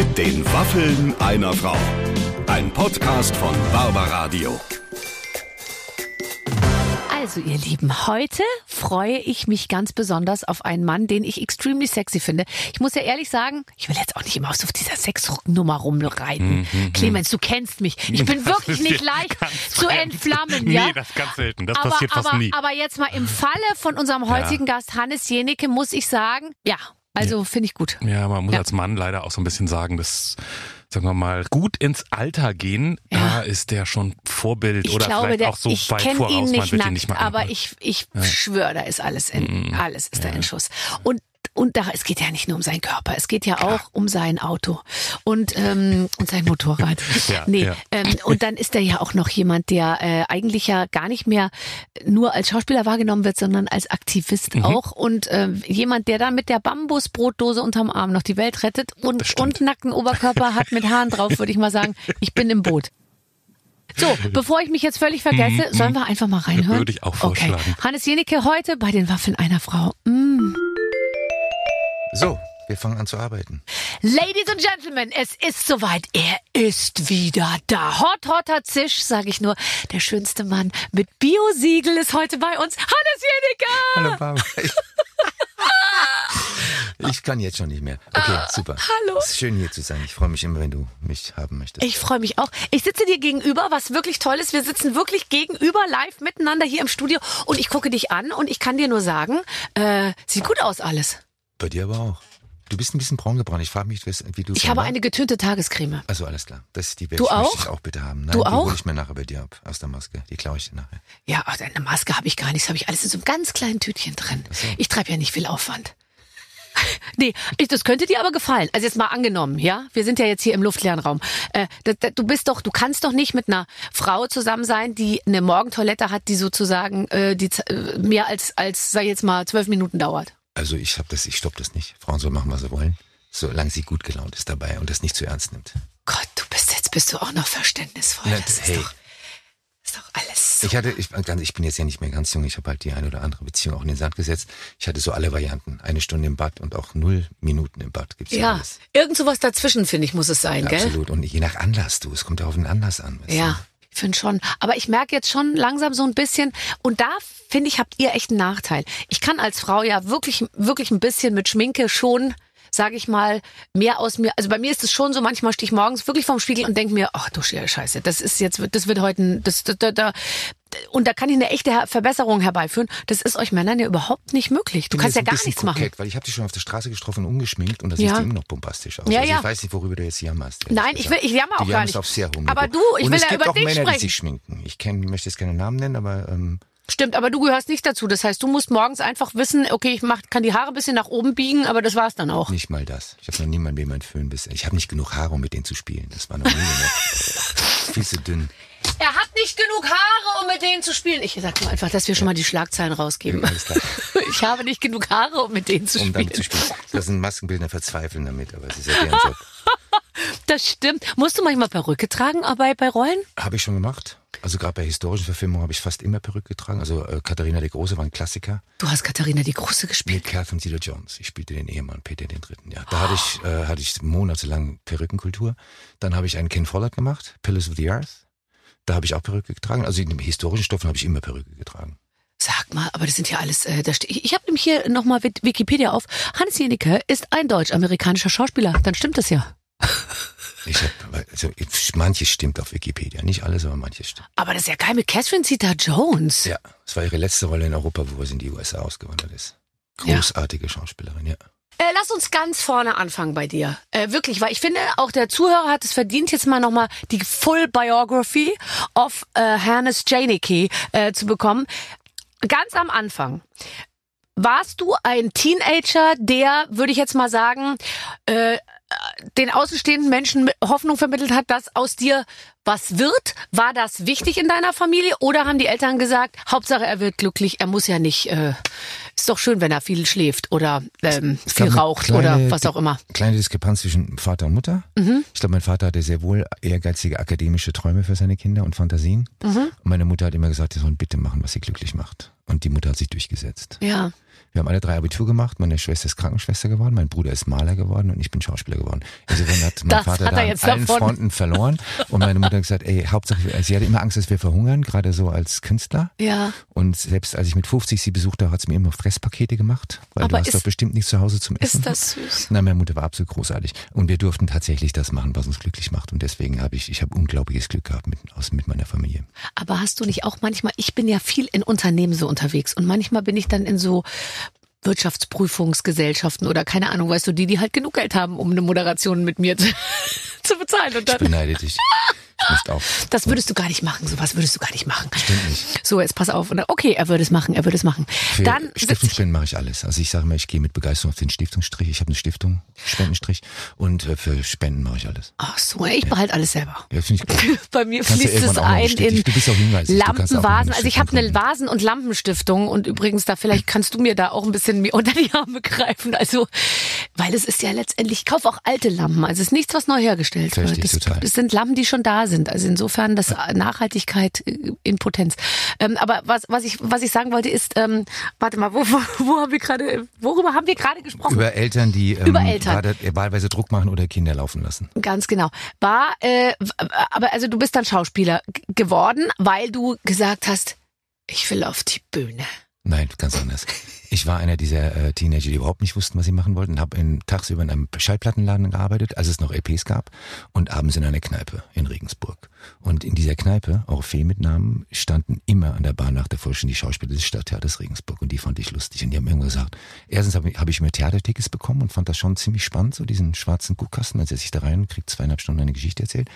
Mit den Waffeln einer Frau. Ein Podcast von Barbaradio. Also, ihr Lieben, heute freue ich mich ganz besonders auf einen Mann, den ich extremely sexy finde. Ich muss ja ehrlich sagen, ich will jetzt auch nicht immer auf dieser Sexnummer rumreiten. Clemens, du kennst mich. Ich bin Das wirklich nicht leicht zu entflammen, Nee, ja? das ist ganz selten. Das aber, passiert fast aber, nie. aber jetzt mal im Falle von unserem heutigen Gast Hannes Jenecke muss ich sagen, ja, also finde ich gut. Ja, man muss Ja. als Mann leider auch so ein bisschen sagen, dass, sagen wir mal, gut ins Alter gehen, Ja. da ist der schon Vorbild Ich oder glaube, vielleicht der, auch so ich weit voraus, ihn man nicht wird ihn nackt, nicht mal aber ich, ich schwöre, da ist alles in, alles ist da in Schuss. Und und da, es geht ja nicht nur um seinen Körper, es geht ja auch um sein Auto und, ähm, und sein Motorrad. Ja, nee, ja. Ähm, und dann ist er ja auch noch jemand, der äh, eigentlich ja gar nicht mehr nur als Schauspieler wahrgenommen wird, sondern als Aktivist Mhm. auch. Und äh, jemand, der dann mit der Bambusbrotdose unterm Arm noch die Welt rettet und, und nackten Oberkörper hat mit Haaren drauf, würde ich mal sagen, ich bin im Boot. So, bevor ich mich jetzt völlig vergesse, sollen wir einfach mal reinhören? Mhm, Würde ich auch vorschlagen. Okay. Hannes Jenecke heute bei den Waffeln einer Frau. Mm. So, wir fangen an zu arbeiten. Ladies and Gentlemen, es ist soweit. Er ist wieder da. Hot, hotter Zisch, sage ich nur. Der schönste Mann mit Biosiegel ist heute bei uns. Hannes Jenecke! Hallo Barbara. Ich kann jetzt schon nicht mehr. Okay, super. Ah, hallo. Es ist schön hier zu sein. Ich freue mich immer, wenn du mich haben möchtest. Ich freue mich auch. Ich sitze dir gegenüber, was wirklich toll ist. Wir sitzen wirklich gegenüber, live miteinander hier im Studio. Und ich gucke dich an und ich kann dir nur sagen, äh, sieht gut aus alles. Bei dir aber auch. Du bist ein bisschen braun gebrannt. Ich frage mich, wie du Ich so habe war. eine getönte Tagescreme. Also alles klar. Das ist die Du ich, möchte auch? ich auch bitte haben. Nein, Du die auch? hole ich mir nachher bei dir ab aus der Maske. Die klaue ich dir nachher. Ja, ach, eine Maske habe ich gar nicht. Das habe ich alles in so einem ganz kleinen Tütchen drin. Ich treibe ja nicht viel Aufwand. Nee, ich, das könnte dir aber gefallen. Also jetzt mal angenommen, ja? Wir sind ja jetzt hier im luftleeren Raum. Äh, da, da, du bist doch, du kannst doch nicht mit einer Frau zusammen sein, die eine Morgentoilette hat, die sozusagen äh, die, äh, mehr als, als, sag ich jetzt mal, zwölf Minuten dauert. Also ich hab das, ich stopp das nicht. Frauen sollen machen, was sie wollen. Solange sie gut gelaunt ist dabei und das nicht zu ernst nimmt. Gott, du bist jetzt bist du auch noch verständnisvoll. Na, Das ist hey. doch, ist doch alles so. Ich hatte, ich, ich bin jetzt ja nicht mehr ganz jung, ich habe halt die eine oder andere Beziehung auch in den Sand gesetzt. Ich hatte so alle Varianten. Eine Stunde im Bad und auch null Minuten im Bad gibt's ja, Ja, alles. irgend sowas dazwischen, finde ich, muss es sein, gell? Absolut. Und je nach Anlass, du, es kommt ja auf den Anlass an. Ja, ich finde schon. Aber ich merke jetzt schon langsam so ein bisschen, und da finde ich, habt ihr echt einen Nachteil. Ich kann als Frau ja wirklich, wirklich ein bisschen mit Schminke schon, sage ich mal, mehr aus mir. Also bei mir ist es schon so, manchmal stehe ich morgens wirklich vorm Spiegel und denke mir, ach du Scheiße, das ist jetzt, das wird heute, ein- das, da, da, da, und da kann ich eine echte Verbesserung herbeiführen. Das ist euch Männern ja überhaupt nicht möglich. Du kannst ja gar nichts machen. kokett, Weil ich habe dich schon auf der Straße getroffen, ungeschminkt und das Ja. sieht immer noch bombastisch aus. Ja, also ja. ich weiß nicht, worüber du jetzt jammerst. Nein, ich will- ich jammer auch gar nicht. auf sehr Aber du, ich und will es ja gibt über auch dich Männer, sprechen. die sich schminken. Ich kenn, möchte jetzt keine Namen nennen, aber ähm, Stimmt, aber du gehörst nicht dazu. Das heißt, du musst morgens einfach wissen, okay, ich mach, kann die Haare ein bisschen nach oben biegen, aber das war's dann auch. nicht mal das. Ich habe noch niemanden, dem mein Föhn bis. Ich habe nicht genug Haare, um mit denen zu spielen. Das war noch nie genug. Viel zu dünn. Er hat nicht genug Haare, um mit denen zu spielen. Ich sag mal einfach, dass wir schon mal die Schlagzeilen rausgeben. Ich habe nicht genug Haare, um mit denen zu Um spielen. damit zu spielen. Das sind Maskenbildner verzweifeln damit, aber es ist ja deren Job. Das stimmt. Musst du manchmal Perücke tragen bei, bei Rollen? Habe ich schon gemacht. Also gerade bei historischen Verfilmungen habe ich fast immer Perücke getragen. Also äh, Katharina die Große war ein Klassiker. Du hast Katharina die Große gespielt. Mit Catherine Zeta-Jones. Ich spielte den Ehemann Peter den Dritten. Ja, da hatte ich, äh, hatte ich monatelang Perückenkultur. Dann habe ich einen Ken Follett gemacht, Pillars of the Earth. Da habe ich auch Perücke getragen. Also in den historischen Stoffen habe ich immer Perücke getragen. Sag mal, aber das sind ja alles. Äh, da ich ich habe nämlich hier nochmal Wikipedia auf. Hans Jenicke ist ein deutsch-amerikanischer Schauspieler. Dann stimmt das ja. Ich habe, also manches stimmt auf Wikipedia, nicht alles, aber manches stimmt. Aber das ist ja geil mit Catherine Zeta-Jones. Ja, es war ihre letzte Rolle in Europa, wo sie in die USA ausgewandert ist. Ja. Großartige Schauspielerin, ja. Äh, lass uns ganz vorne anfangen bei dir. Äh, wirklich, weil ich finde, auch der Zuhörer hat es verdient, jetzt mal nochmal die Full Biography of äh, Hannes Janicki äh, zu bekommen. Ganz am Anfang. Warst du ein Teenager, der, würde ich jetzt mal sagen, äh, den außenstehenden Menschen Hoffnung vermittelt hat, dass aus dir was wird? War das wichtig in deiner Familie? Oder haben die Eltern gesagt, Hauptsache er wird glücklich, er muss ja nicht, äh, ist doch schön, wenn er viel schläft oder ähm, viel raucht kleine oder was auch immer. Kleine Diskrepanz zwischen Vater und Mutter. Mhm. Ich glaube, mein Vater hatte sehr wohl ehrgeizige akademische Träume für seine Kinder und Fantasien. Mhm. Und meine Mutter hat immer gesagt, sie sollen bitte machen, was sie glücklich macht. Und die Mutter hat sich durchgesetzt. Ja. Wir haben alle drei Abitur gemacht. Meine Schwester ist Krankenschwester geworden, mein Bruder ist Maler geworden und ich bin Schauspieler geworden. Insofern hat mein Das Vater hat da an allen davon. Fronten verloren. Und meine Mutter hat gesagt, ey, Hauptsache, sie hatte immer Angst, dass wir verhungern, gerade so als Künstler. Ja. Und selbst als ich mit 50 sie besuchte, hat sie mir immer Fresspakete gemacht, weil Aber du hast ist- doch bestimmt nichts zu Hause zum Essen. Ist das süß? Na, meine Mutter war absolut großartig. Und wir durften tatsächlich das machen, was uns glücklich macht. Und deswegen habe ich, ich habe unglaubliches Glück gehabt mit, aus, mit meiner Familie. Aber hast du nicht auch manchmal, ich bin ja viel in Unternehmen so unterwegs und manchmal bin ich dann in so Wirtschaftsprüfungsgesellschaften oder keine Ahnung, weißt du, die, die halt genug Geld haben, um eine Moderation mit mir zu, zu bezahlen. Und Ich dann, beneide dich. Ich möchte auch. das würdest du gar nicht machen, sowas würdest du gar nicht machen. Stimmt nicht. So, jetzt pass auf. Und Okay, er würde es machen, er würde es machen. Für Dann Stiftungsspenden mache ich alles. Also ich sage mal, ich gehe mit Begeisterung auf den Stiftungsstrich. Ich habe eine Stiftung, Spendenstrich. Und äh, für Spenden mache ich alles. ach so, ich behalte alles selber. Ja, finde ich gut. Bei mir Kannst fließt es ein in Du bist auch Lampenvasen. Also ich habe eine Vasen- und Lampenstiftung und übrigens da vielleicht kannst du mir da auch ein bisschen mir unter die Arme greifen. Also, weil es ist ja letztendlich, ich kaufe auch alte Lampen. Also es ist nichts, was neu hergestellt Verstehe wird. Das, total. das sind Lampen, die schon da sind. Also insofern das Nachhaltigkeit äh, in Potenz. Ähm, aber was, was ich, was ich sagen wollte ist, ähm, warte mal, wo, wo, wo haben wir gerade, worüber haben wir gerade gesprochen? Über Eltern, die ähm, Über Eltern. äh, wahlweise Druck machen oder Kinder laufen lassen. Ganz genau. War, äh, aber also du bist dann Schauspieler geworden, weil du gesagt hast, ich will auf die Bühne. Nein, ganz anders. Ich war einer dieser äh, Teenager, die überhaupt nicht wussten, was sie machen wollten. Habe tagsüber in einem Schallplattenladen gearbeitet, als es noch LPs gab, und abends in einer Kneipe in Regensburg. Und in dieser Kneipe, auch Fee mit Namen, standen immer an der Bahn nach der Forschung die Schauspieler des Stadttheaters Regensburg. Und die fand ich lustig. Und die haben irgendwann gesagt, erstens habe ich, hab ich mir Theatertickets bekommen und fand das schon ziemlich spannend, so diesen schwarzen Guckkasten. Dann setze ich da rein und zweieinhalb Stunden eine Geschichte erzählt.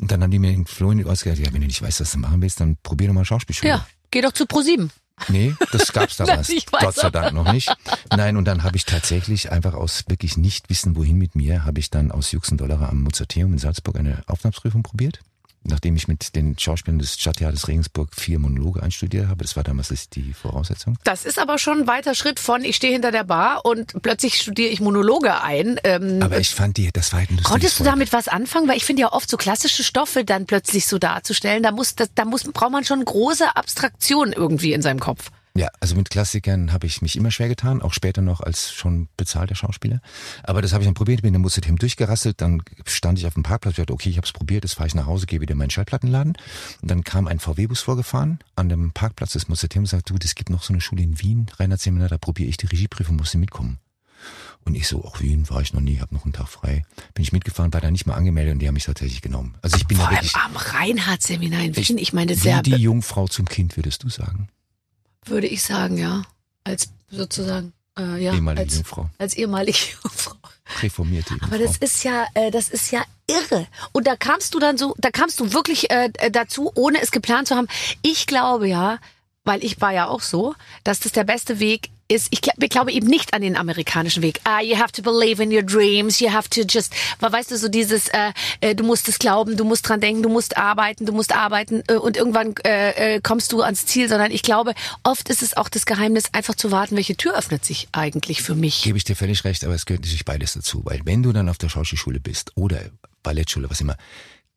Und dann haben die mir den Floh in die Ohren ja, wenn du nicht weißt, was du machen willst, dann probier doch mal Schauspielschule. Ja, geh doch zu ProSieben. Nee, das gab's damals. Gott sei. Dank noch nicht. Nein, und dann habe ich tatsächlich einfach aus wirklich nicht wissen, wohin mit mir, habe ich dann aus Juxendollerer am Mozarteum in Salzburg eine Aufnahmsprüfung probiert. Nachdem ich mit den Schauspielern des Stadttheaters Regensburg vier Monologe einstudiert habe, das war damals die Voraussetzung. Das ist aber schon ein weiter Schritt von, ich stehe hinter der Bar und plötzlich studiere ich Monologe ein. Ähm, Aber ich fand die, das war halt ein Konntest du damit was anfangen? Weil ich finde ja oft so klassische Stoffe dann plötzlich so darzustellen, da muss, das, da muss, braucht man schon große Abstraktion irgendwie in seinem Kopf. Ja, also mit Klassikern habe ich mich immer schwer getan, auch später noch als schon bezahlter Schauspieler. Aber das habe ich dann probiert, bin in Museum durchgerasselt, dann stand ich auf dem Parkplatz, dachte, okay, ich habe es probiert, jetzt fahre ich nach Hause, gehe wieder in meinen Schallplattenladen. Und dann kam ein VW-Bus vorgefahren an dem Parkplatz des Museum und sagt, du, es gibt noch so eine Schule in Wien, Reinhard Seminar, da probiere ich die Regieprüfung, musst du mitkommen. Und ich so, ach Wien war ich noch nie, habe noch einen Tag frei. Bin ich mitgefahren, war da nicht mal angemeldet und die haben mich tatsächlich genommen. Also ich bin Vor da allem wirklich am Reinhardt-Seminar in Ich- Wien. Ich meine, das ist ja, die Jungfrau zum Kind, würdest du sagen. Würde ich sagen, ja. Als sozusagen, äh, ja, Ehemalige als, Jungfrau. als ehemalige Jungfrau. Reformierte Aber Jungfrau. das ist ja, äh, das ist ja irre. Und da kamst du dann so, da kamst du wirklich äh, äh, dazu, ohne es geplant zu haben. Ich glaube ja, weil ich war ja auch so, dass das der beste Weg ist. Ich, ich glaube eben nicht an den amerikanischen Weg. Ah, you have to believe in your dreams. You have to just, weißt du, so dieses, äh, äh, du musst es glauben, du musst dran denken, du musst arbeiten, du musst arbeiten äh, und irgendwann äh, äh, kommst du ans Ziel. Sondern ich glaube, oft ist es auch das Geheimnis, einfach zu warten, welche Tür öffnet sich eigentlich für mich. Gebe ich dir völlig recht, aber es gehört natürlich beides dazu. Weil wenn du dann auf der Schauspielschule bist oder Ballettschule, was immer,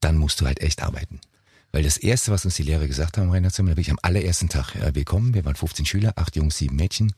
dann musst du halt echt arbeiten. Weil das Erste, was uns die Lehrer gesagt haben, Rainer Zimmer, wirklich am allerersten Tag, ja, willkommen, wir waren 15 Schüler, acht Jungs, sieben Mädchen,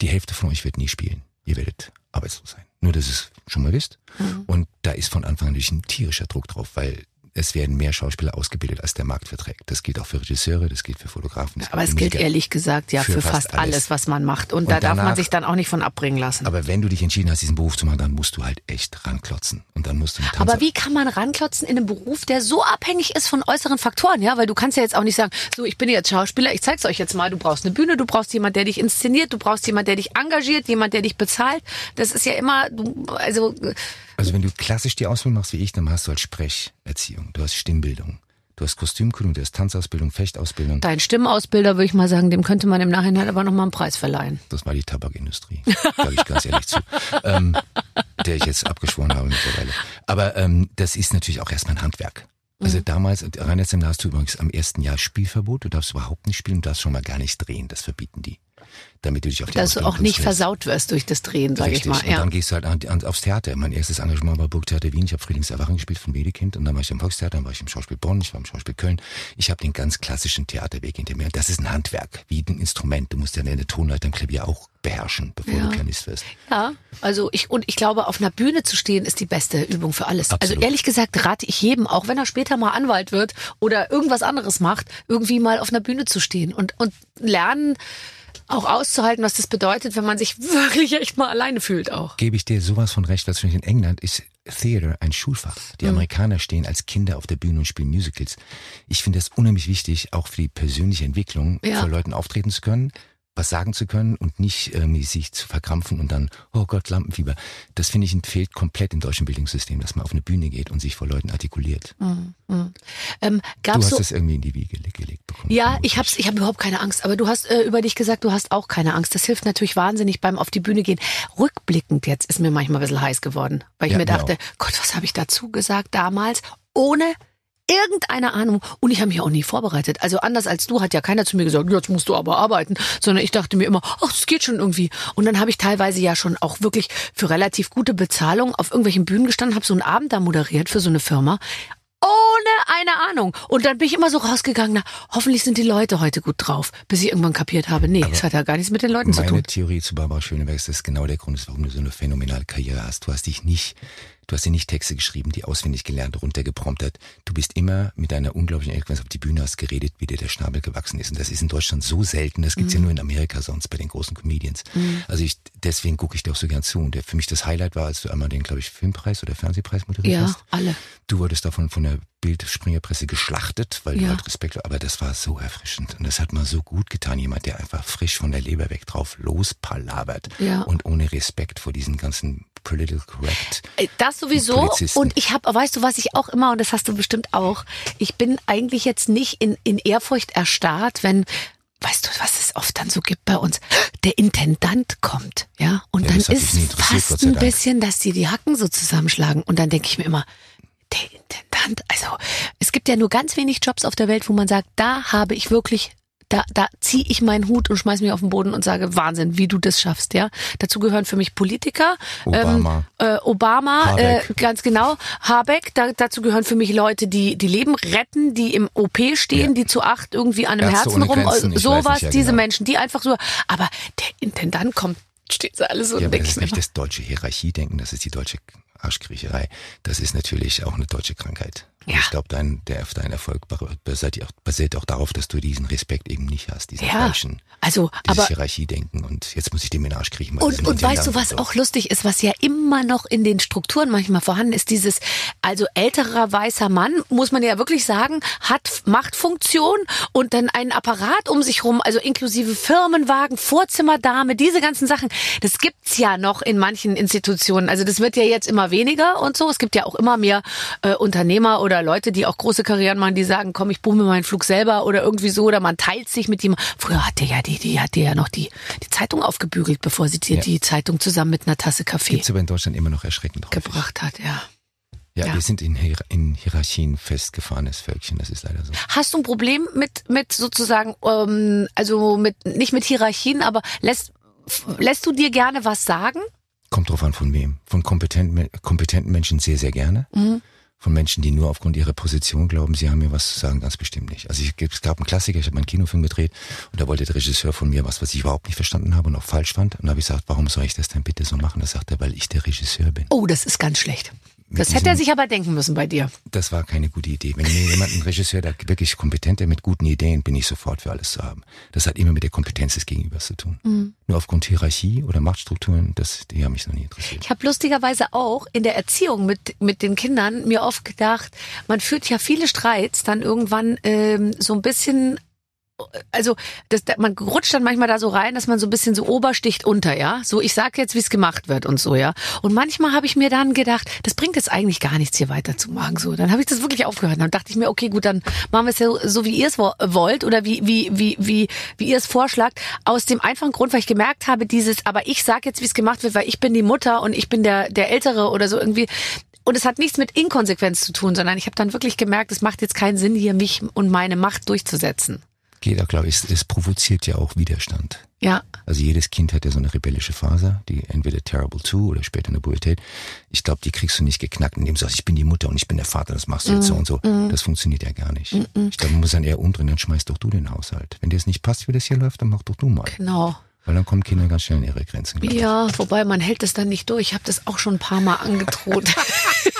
die Hälfte von euch wird nie spielen. Ihr werdet arbeitslos sein. Nur, dass ihr es schon mal wisst. Und da ist von Anfang an natürlich ein tierischer Druck drauf, weil es werden mehr Schauspieler ausgebildet, als der Markt verträgt. Das gilt auch für Regisseure, das gilt für Fotografen. das Aber es gilt ehrlich gesagt ja für, Für fast, fast alles. alles. was man macht. Und, Und da darf man danach- sich dann auch nicht von abbringen lassen. Aber wenn du dich entschieden hast, diesen Beruf zu machen, dann musst du halt echt ranklotzen. Und dann musst du Aber wie kann man ranklotzen in einem Beruf, der so abhängig ist von äußeren Faktoren, ja? Weil du kannst ja jetzt auch nicht sagen, so, ich bin jetzt Schauspieler, ich zeig's euch jetzt mal, du brauchst eine Bühne, du brauchst jemand, der dich inszeniert, du brauchst jemand, der dich engagiert, jemand, der dich bezahlt. Das ist ja immer, also, Also wenn du klassisch die Ausbildung machst wie ich, dann hast du halt Sprecherziehung, du hast Stimmbildung, du hast Kostümkunde, du hast Tanzausbildung, Fechtausbildung. dein Stimmausbilder, würde ich mal sagen, dem könnte man im Nachhinein aber nochmal einen Preis verleihen. Das war die Tabakindustrie, sage ich ganz ehrlich zu, ähm, der ich jetzt abgeschworen habe mittlerweile. Aber ähm, das ist natürlich auch erstmal ein Handwerk. Also damals, Reinhard Semmler, hast du übrigens am ersten Jahr Spielverbot. Du darfst überhaupt nicht spielen, du darfst schon mal gar nicht drehen. Das verbieten die. Damit du dich auf die Dass du auch nicht versaut wirst durch das Drehen, sage ich mal. Und Ja. dann gehst du halt an, an, aufs Theater. Mein erstes Engagement war Burgtheater Wien. Ich habe Frühlingserwachen gespielt von Wedekind. Und dann war ich am Volkstheater, dann war ich im Schauspiel Bonn, ich war im Schauspiel Köln. Ich habe den ganz klassischen Theaterweg hinter mir. Und das ist ein Handwerk, wie ein Instrument. Du musst ja eine Tonleiter im Klavier auch beherrschen, bevor Ja. du Pianist wirst. Ja, also ich und ich glaube, auf einer Bühne zu stehen ist die beste Übung für alles. Also Absolut. ehrlich gesagt rate ich jedem, auch wenn er später mal Anwalt wird oder irgendwas anderes macht, irgendwie mal auf einer Bühne zu stehen und und lernen auch auszuhalten, was das bedeutet, wenn man sich wirklich echt mal alleine fühlt auch. Gebe ich dir sowas von recht, Beispiel in England ist Theater ein Schulfach. Die Amerikaner stehen als Kinder auf der Bühne und spielen Musicals. Ich finde das unheimlich wichtig, auch für die persönliche Entwicklung, Ja. vor Leuten auftreten zu können, was sagen zu können und nicht irgendwie sich zu verkrampfen und dann, oh Gott, Lampenfieber. Das finde ich fehlt komplett im deutschen Bildungssystem, dass man auf eine Bühne geht und sich vor Leuten artikuliert. Ähm, Du hast so das irgendwie in die Wiege ge- gelegt bekommen. Ja, ich hab's, ich habe überhaupt keine Angst. Aber du hast äh, über dich gesagt, du hast auch keine Angst. Das hilft natürlich wahnsinnig beim auf die Bühne gehen. Rückblickend jetzt ist mir manchmal ein bisschen heiß geworden, weil ich Ja, mir mir dachte, Gott, was habe ich dazu gesagt damals, ohne irgendeine Ahnung. Und ich habe mich auch nie vorbereitet. Also anders als du hat ja keiner zu mir gesagt, jetzt musst du aber arbeiten, sondern ich dachte mir immer, ach, das geht schon irgendwie. Und dann habe ich teilweise ja schon auch wirklich für relativ gute Bezahlung auf irgendwelchen Bühnen gestanden, habe so einen Abend da moderiert für so eine Firma ohne eine Ahnung. Und dann bin ich immer so rausgegangen, na, hoffentlich sind die Leute heute gut drauf, bis ich irgendwann kapiert habe, nee, es hat ja gar nichts mit den Leuten zu Meine tun. Theorie zu Barbara Schöneberg ist, das ist genau der Grund, ist, warum du so eine phänomenale Karriere hast. Du hast dich nicht, du hast dir nicht Texte geschrieben, die auswendig gelernt, runtergepromptet. Du bist immer mit deiner unglaublichen Eloquenz auf die Bühne hast geredet, wie dir der Schnabel gewachsen ist. Und das ist in Deutschland so selten. Das gibt's ja Mhm. nur in Amerika sonst bei den großen Comedians. Also ich, deswegen gucke ich dir auch so gern zu. Und der, für mich das Highlight war, als du einmal den, glaube ich, Filmpreis oder Fernsehpreis moderiert Ja, hast. alle. Du wurdest davon von der Bildspringerpresse geschlachtet, weil du Ja. halt Respekt, aber das war so erfrischend und das hat mal so gut getan, jemand, der einfach frisch von der Leber weg drauf lospalabert Ja. und ohne Respekt vor diesen ganzen political correct. Äh, Das sowieso. Und ich habe, weißt du, was ich auch immer, und das hast du bestimmt auch, ich bin eigentlich jetzt nicht in, in Ehrfurcht erstarrt, wenn, weißt du, was es oft dann so gibt bei uns, der Intendant kommt, ja, und Ja, dann ist fast ein bisschen, dass die die Hacken so zusammenschlagen. Und dann denke ich mir immer, der Intendant, also es gibt ja nur ganz wenig Jobs auf der Welt, wo man sagt, da habe ich wirklich da, da ziehe ich meinen Hut und schmeiß mich auf den Boden und sage, Wahnsinn, wie du das schaffst, ja. Dazu gehören für mich Politiker, Obama. ähm, äh, Obama, äh, ganz genau, Habeck, da, dazu gehören für mich Leute, die die Leben retten, die im OP stehen, Ja. die zu acht irgendwie an einem Ärzte Herzen rum, sowas, ja, diese genau. Menschen, die einfach so, aber der Intendant kommt, steht so alles so Ja, und aber denk das ist nicht das deutsche Hierarchiedenken, das ist die deutsche Arschkriecherei. Das ist natürlich auch eine deutsche Krankheit. Und Ja. Ich glaube, dein, der, dein Erfolg basiert auch, basiert auch darauf, dass du diesen Respekt eben nicht hast, diesen Ja, falschen, also, dieses aber Hierarchiedenken und jetzt muss ich dem in den Arsch kriechen. Und, und weißt du, was so. auch lustig ist, was ja immer noch in den Strukturen manchmal vorhanden ist, dieses, also älterer weißer Mann, muss man ja wirklich sagen, hat Machtfunktion und dann einen Apparat um sich rum, also inklusive Firmenwagen, Vorzimmerdame, diese ganzen Sachen, das gibt's ja noch in manchen Institutionen. Also das wird ja jetzt immer weniger und so. Es gibt ja auch immer mehr äh, Unternehmer oder Leute, die auch große Karrieren machen, die sagen, komm, ich buche mir meinen Flug selber oder irgendwie so, oder man teilt sich mit jemandem. Früher hatte ja die, die hatte ja noch die, die Zeitung aufgebügelt, bevor sie dir Ja. die Zeitung zusammen mit einer Tasse Kaffee Gibt's aber in Deutschland immer noch erschreckend häufig. gebracht hat, ja. Ja, Ja. wir sind in, Hier in Hierarchien festgefahrenes Völkchen, das ist leider so. Hast du ein Problem mit, mit sozusagen, ähm, also mit, nicht mit Hierarchien, aber lässt, lässt du dir gerne was sagen? Kommt drauf an, von wem. Von kompetenten, kompetenten Menschen sehr, sehr gerne. Mhm. Von Menschen, die nur aufgrund ihrer Position glauben, sie haben mir was zu sagen, ganz bestimmt nicht. Also ich, es gab einen Klassiker, ich habe einen Kinofilm gedreht und da wollte der Regisseur von mir was, was ich überhaupt nicht verstanden habe und auch falsch fand. Und da habe ich gesagt, warum soll ich das denn bitte so machen? Da sagt er, weil ich der Regisseur bin. Oh, das ist ganz schlecht. Das hätte er sich aber denken müssen bei dir. Das war keine gute Idee. Wenn mir jemand, ein Regisseur, der wirklich kompetent, der mit guten Ideen, bin ich sofort für alles zu haben. Das hat immer mit der Kompetenz des Gegenübers zu tun. Mhm. Nur aufgrund Hierarchie oder Machtstrukturen, das, die haben mich noch nie interessiert. Ich habe lustigerweise auch in der Erziehung mit, mit den Kindern mir oft gedacht, man führt ja viele Streits dann irgendwann ähm, so ein bisschen also das, man rutscht dann manchmal da so rein, dass man so ein bisschen so obersticht unter, ja. So, ich sag jetzt, wie es gemacht wird und so, ja. Und manchmal habe ich mir dann gedacht, das bringt jetzt eigentlich gar nichts, hier weiterzumachen. So, dann habe ich das wirklich aufgehört. Dann dachte ich mir, okay, gut, dann machen wir es so, so wie ihr es wo- wollt oder wie wie wie wie wie ihr es vorschlagt. Aus dem einfachen Grund, weil ich gemerkt habe, dieses, aber ich sag jetzt, wie es gemacht wird, weil ich bin die Mutter und ich bin der der Ältere oder so irgendwie. Und es hat nichts mit Inkonsequenz zu tun, sondern ich habe dann wirklich gemerkt, es macht jetzt keinen Sinn, hier mich und meine Macht durchzusetzen. Geht auch, glaube ich, es, es provoziert ja auch Widerstand. Ja. Also jedes Kind hat ja so eine rebellische Phase, die entweder Terrible 2 oder später in der Pubertät. Ich glaube, die kriegst du nicht geknackt, indem du sagst, ich bin die Mutter und ich bin der Vater, das machst du jetzt so und so. Das funktioniert ja gar nicht. Ich glaube, man muss dann eher umdrehen, dann schmeißt doch du den Haushalt. Wenn dir es nicht passt, wie das hier läuft, dann mach doch du mal. Genau. Weil dann kommen Kinder ganz schnell in ihre Grenzen. glaub ich. Ja, wobei man hält es dann nicht durch. Ich habe das auch schon ein paar Mal angedroht.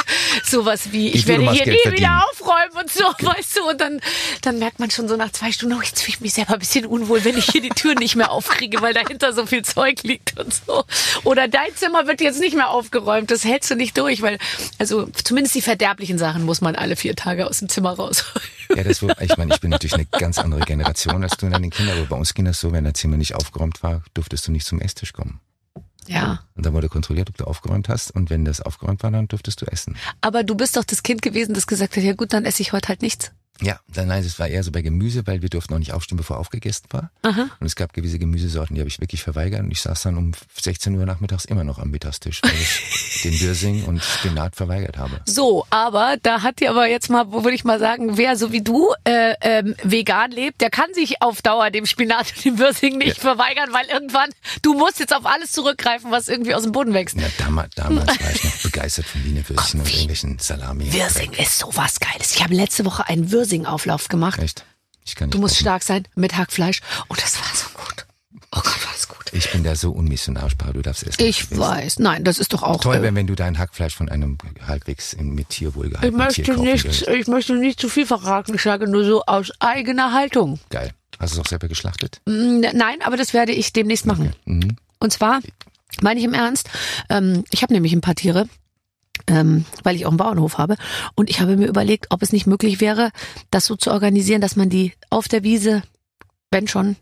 Sowas wie, ich, werde hier nie verdienen. wieder aufräumen und so, weißt du. Und dann, dann merkt man schon so nach zwei Stunden, oh, jetzt fühle ich mich selber ein bisschen unwohl, wenn ich hier die Tür nicht mehr aufkriege, weil dahinter so viel Zeug liegt und so. Oder dein Zimmer wird jetzt nicht mehr aufgeräumt. Das hältst du nicht durch, weil, also zumindest die verderblichen Sachen muss man alle vier Tage aus dem Zimmer raus. Ja, das wo, ich meine, ich bin natürlich eine ganz andere Generation als du und deine Kinder, aber bei uns ging das so, wenn dein Zimmer nicht aufgeräumt war, durftest du nicht zum Esstisch kommen. Ja. Und dann wurde kontrolliert, ob du aufgeräumt hast. Und wenn das aufgeräumt war, dann durftest du essen. Aber du bist doch das Kind gewesen, das gesagt hat, ja gut, dann esse ich heute halt nichts. Ja, dann nein, es war eher so bei Gemüse, weil wir durften noch nicht aufstehen, bevor aufgegessen war. Aha. Und es gab gewisse Gemüsesorten, die habe ich wirklich verweigert. Und ich saß dann um 16 Uhr nachmittags immer noch am Mittagstisch, weil ich den Wirsing und Spinat verweigert habe. So, aber da hat dir aber jetzt mal, wo würde ich mal sagen, wer so wie du äh, ähm, vegan lebt, der kann sich auf Dauer dem Spinat und dem Würsing nicht verweigern, weil irgendwann du musst jetzt auf alles zurückgreifen, was irgendwie aus dem Boden wächst. Ja, damals, damals war ich noch begeistert von Wiener Würstchen und irgendwelchen Salami. Würsing ist sowas Geiles. Ich habe letzte Woche einen Würsing-Auflauf gemacht. Echt? Ich kann nicht Du musst kochen. stark sein mit Hackfleisch und das war so gut. Oh Gott, war das gut. Ich bin da so unmissionarisch, Paul, du darfst essen. Ich weiß. Nein, das ist doch auch. Toll, äh, wenn, wenn du dein Hackfleisch von einem halbwegs mit Tierwohl ich gehaltenen Tier möchte kaufen nicht, würdest. ich möchte nicht zu viel verraten. Ich sage nur so aus eigener Haltung. Geil. Hast du es auch selber geschlachtet? Mm, Nein, aber das werde ich demnächst machen. Mhm. Und zwar, meine ich im Ernst, ähm, ich habe nämlich ein paar Tiere, ähm, weil ich auch einen Bauernhof habe. Und ich habe mir überlegt, ob es nicht möglich wäre, das so zu organisieren, dass man die auf der Wiese, wenn schon,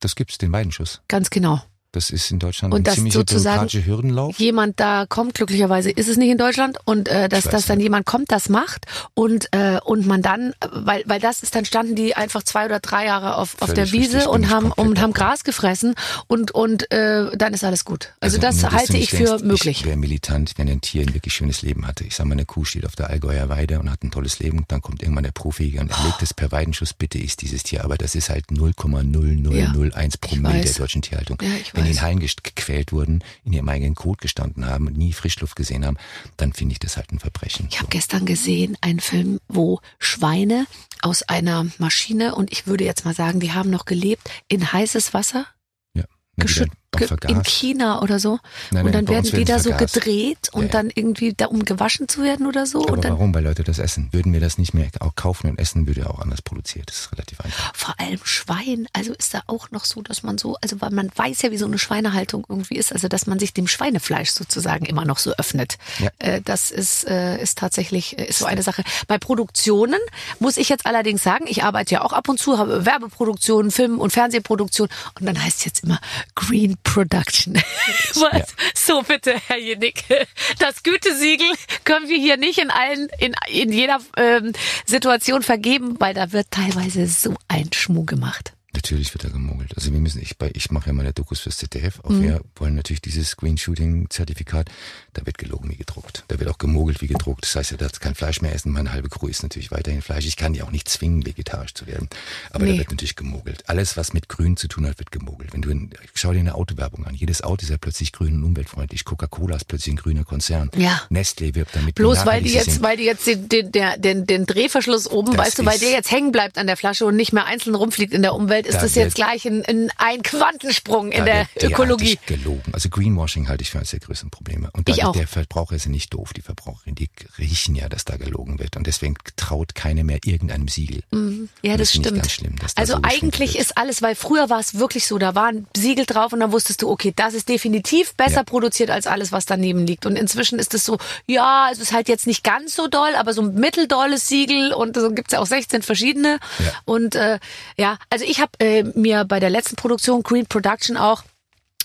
Das gibt's, den Weidenschuss. ganz genau. Das ist in Deutschland Und ein ziemlicher sozusagen bürokratischer Hürdenlauf. Jemand da kommt, glücklicherweise ist es nicht in Deutschland, und äh, dass, dass dann nicht. jemand kommt, das macht und äh, und man dann, weil weil das ist dann standen die einfach zwei oder drei Jahre auf, auf der Wiese richtig, und haben und haben. Gras gefressen und und äh, dann ist alles gut. Also, das nur, halte ich nicht für denkst, möglich. Ich wäre militant, wenn ein Tier ein wirklich schönes Leben hatte. Ich sag mal, eine Kuh steht auf der Allgäuer Weide und hat ein tolles Leben. Dann kommt irgendwann der Profijäger und er legt es per Weidenschuss. Bitte ist dieses Tier. Aber das ist halt 0,0001 Promille der deutschen Tierhaltung. Ja, in weiß. Hallen gequält wurden, in ihrem eigenen Kot gestanden haben und nie Frischluft gesehen haben, dann finde ich das halt ein Verbrechen. Ich habe gestern gesehen einen Film, wo Schweine aus einer Maschine und ich würde jetzt mal sagen, die haben noch gelebt in heißes Wasser ja. Geschüttet dann ge- in. China oder so Nein, und nein, dann bei uns werden die da so gedreht und Ja, ja. dann irgendwie da um gewaschen zu werden oder so Aber und dann warum? Weil Leute das essen. Würden wir das nicht mehr auch kaufen und essen, würde auch anders produziert. Das ist relativ einfach. vor allem Schwein, also ist da auch noch so, dass man so, also weil man weiß ja, wie so eine Schweinehaltung irgendwie ist, also dass man sich dem Schweinefleisch sozusagen immer noch so öffnet. Ja. Äh, das ist, äh, ist tatsächlich äh, ist so eine Sache. Bei Produktionen muss ich jetzt allerdings sagen, ich arbeite ja auch ab und zu, habe Werbeproduktionen, Film- und Fernsehproduktionen und dann heißt es jetzt immer Green Production. Was? Ja. So bitte, Herr Jenicke. Das Gütesiegel können wir hier nicht in allen, in, in jeder ähm, Situation vergeben, weil da wird teilweise so ein Schmuh gemacht. Natürlich wird da gemogelt. Also wir müssen, ich, ich mache ja meine Dokus fürs ZDF. Auch Mhm. wir wollen natürlich dieses Screen-Shooting-Zertifikat. Da wird gelogen wie gedruckt. Da wird auch gemogelt wie gedruckt. Das heißt, er darf kein Fleisch mehr essen. Meine halbe Crew isst natürlich weiterhin Fleisch. Ich kann die auch nicht zwingen, vegetarisch zu werden. Aber Nee. da wird natürlich gemogelt. Alles, was mit Grün zu tun hat, wird gemogelt. Wenn du, in, schau dir eine Autowerbung an. Jedes Auto ist ja plötzlich grün und umweltfreundlich. Coca-Cola ist plötzlich ein grüner Konzern. Ja. Nestlé wirbt damit. Bloß weil die jetzt, weil die jetzt den, den, den, den Drehverschluss oben, Das weißt du, weil ist- der jetzt hängen bleibt an der Flasche und nicht mehr einzeln rumfliegt in der Umwelt, ist Da das jetzt gleich ein, ein, Quantensprung in der wird Ökologie. gelogen. Also Greenwashing halte ich für eines der größten Probleme. Und da der Verbraucher ist ja nicht doof. Die Verbraucherin, die riechen ja, dass da gelogen wird. Und deswegen traut keiner mehr irgendeinem Siegel. Ja, Und das das stimmt. ganz schlimm, da also so eigentlich ist alles, weil früher war es wirklich so, da war ein Siegel drauf und dann wusstest du, okay, das ist definitiv besser Ja. produziert als alles, was daneben liegt. Und inzwischen ist es so, ja, es ist halt jetzt nicht ganz so doll, aber so ein mitteldolles Siegel und so gibt's ja auch 16 verschiedene. Ja. Und äh, ja, also ich habe äh, mir bei der letzten Produktion Green Production auch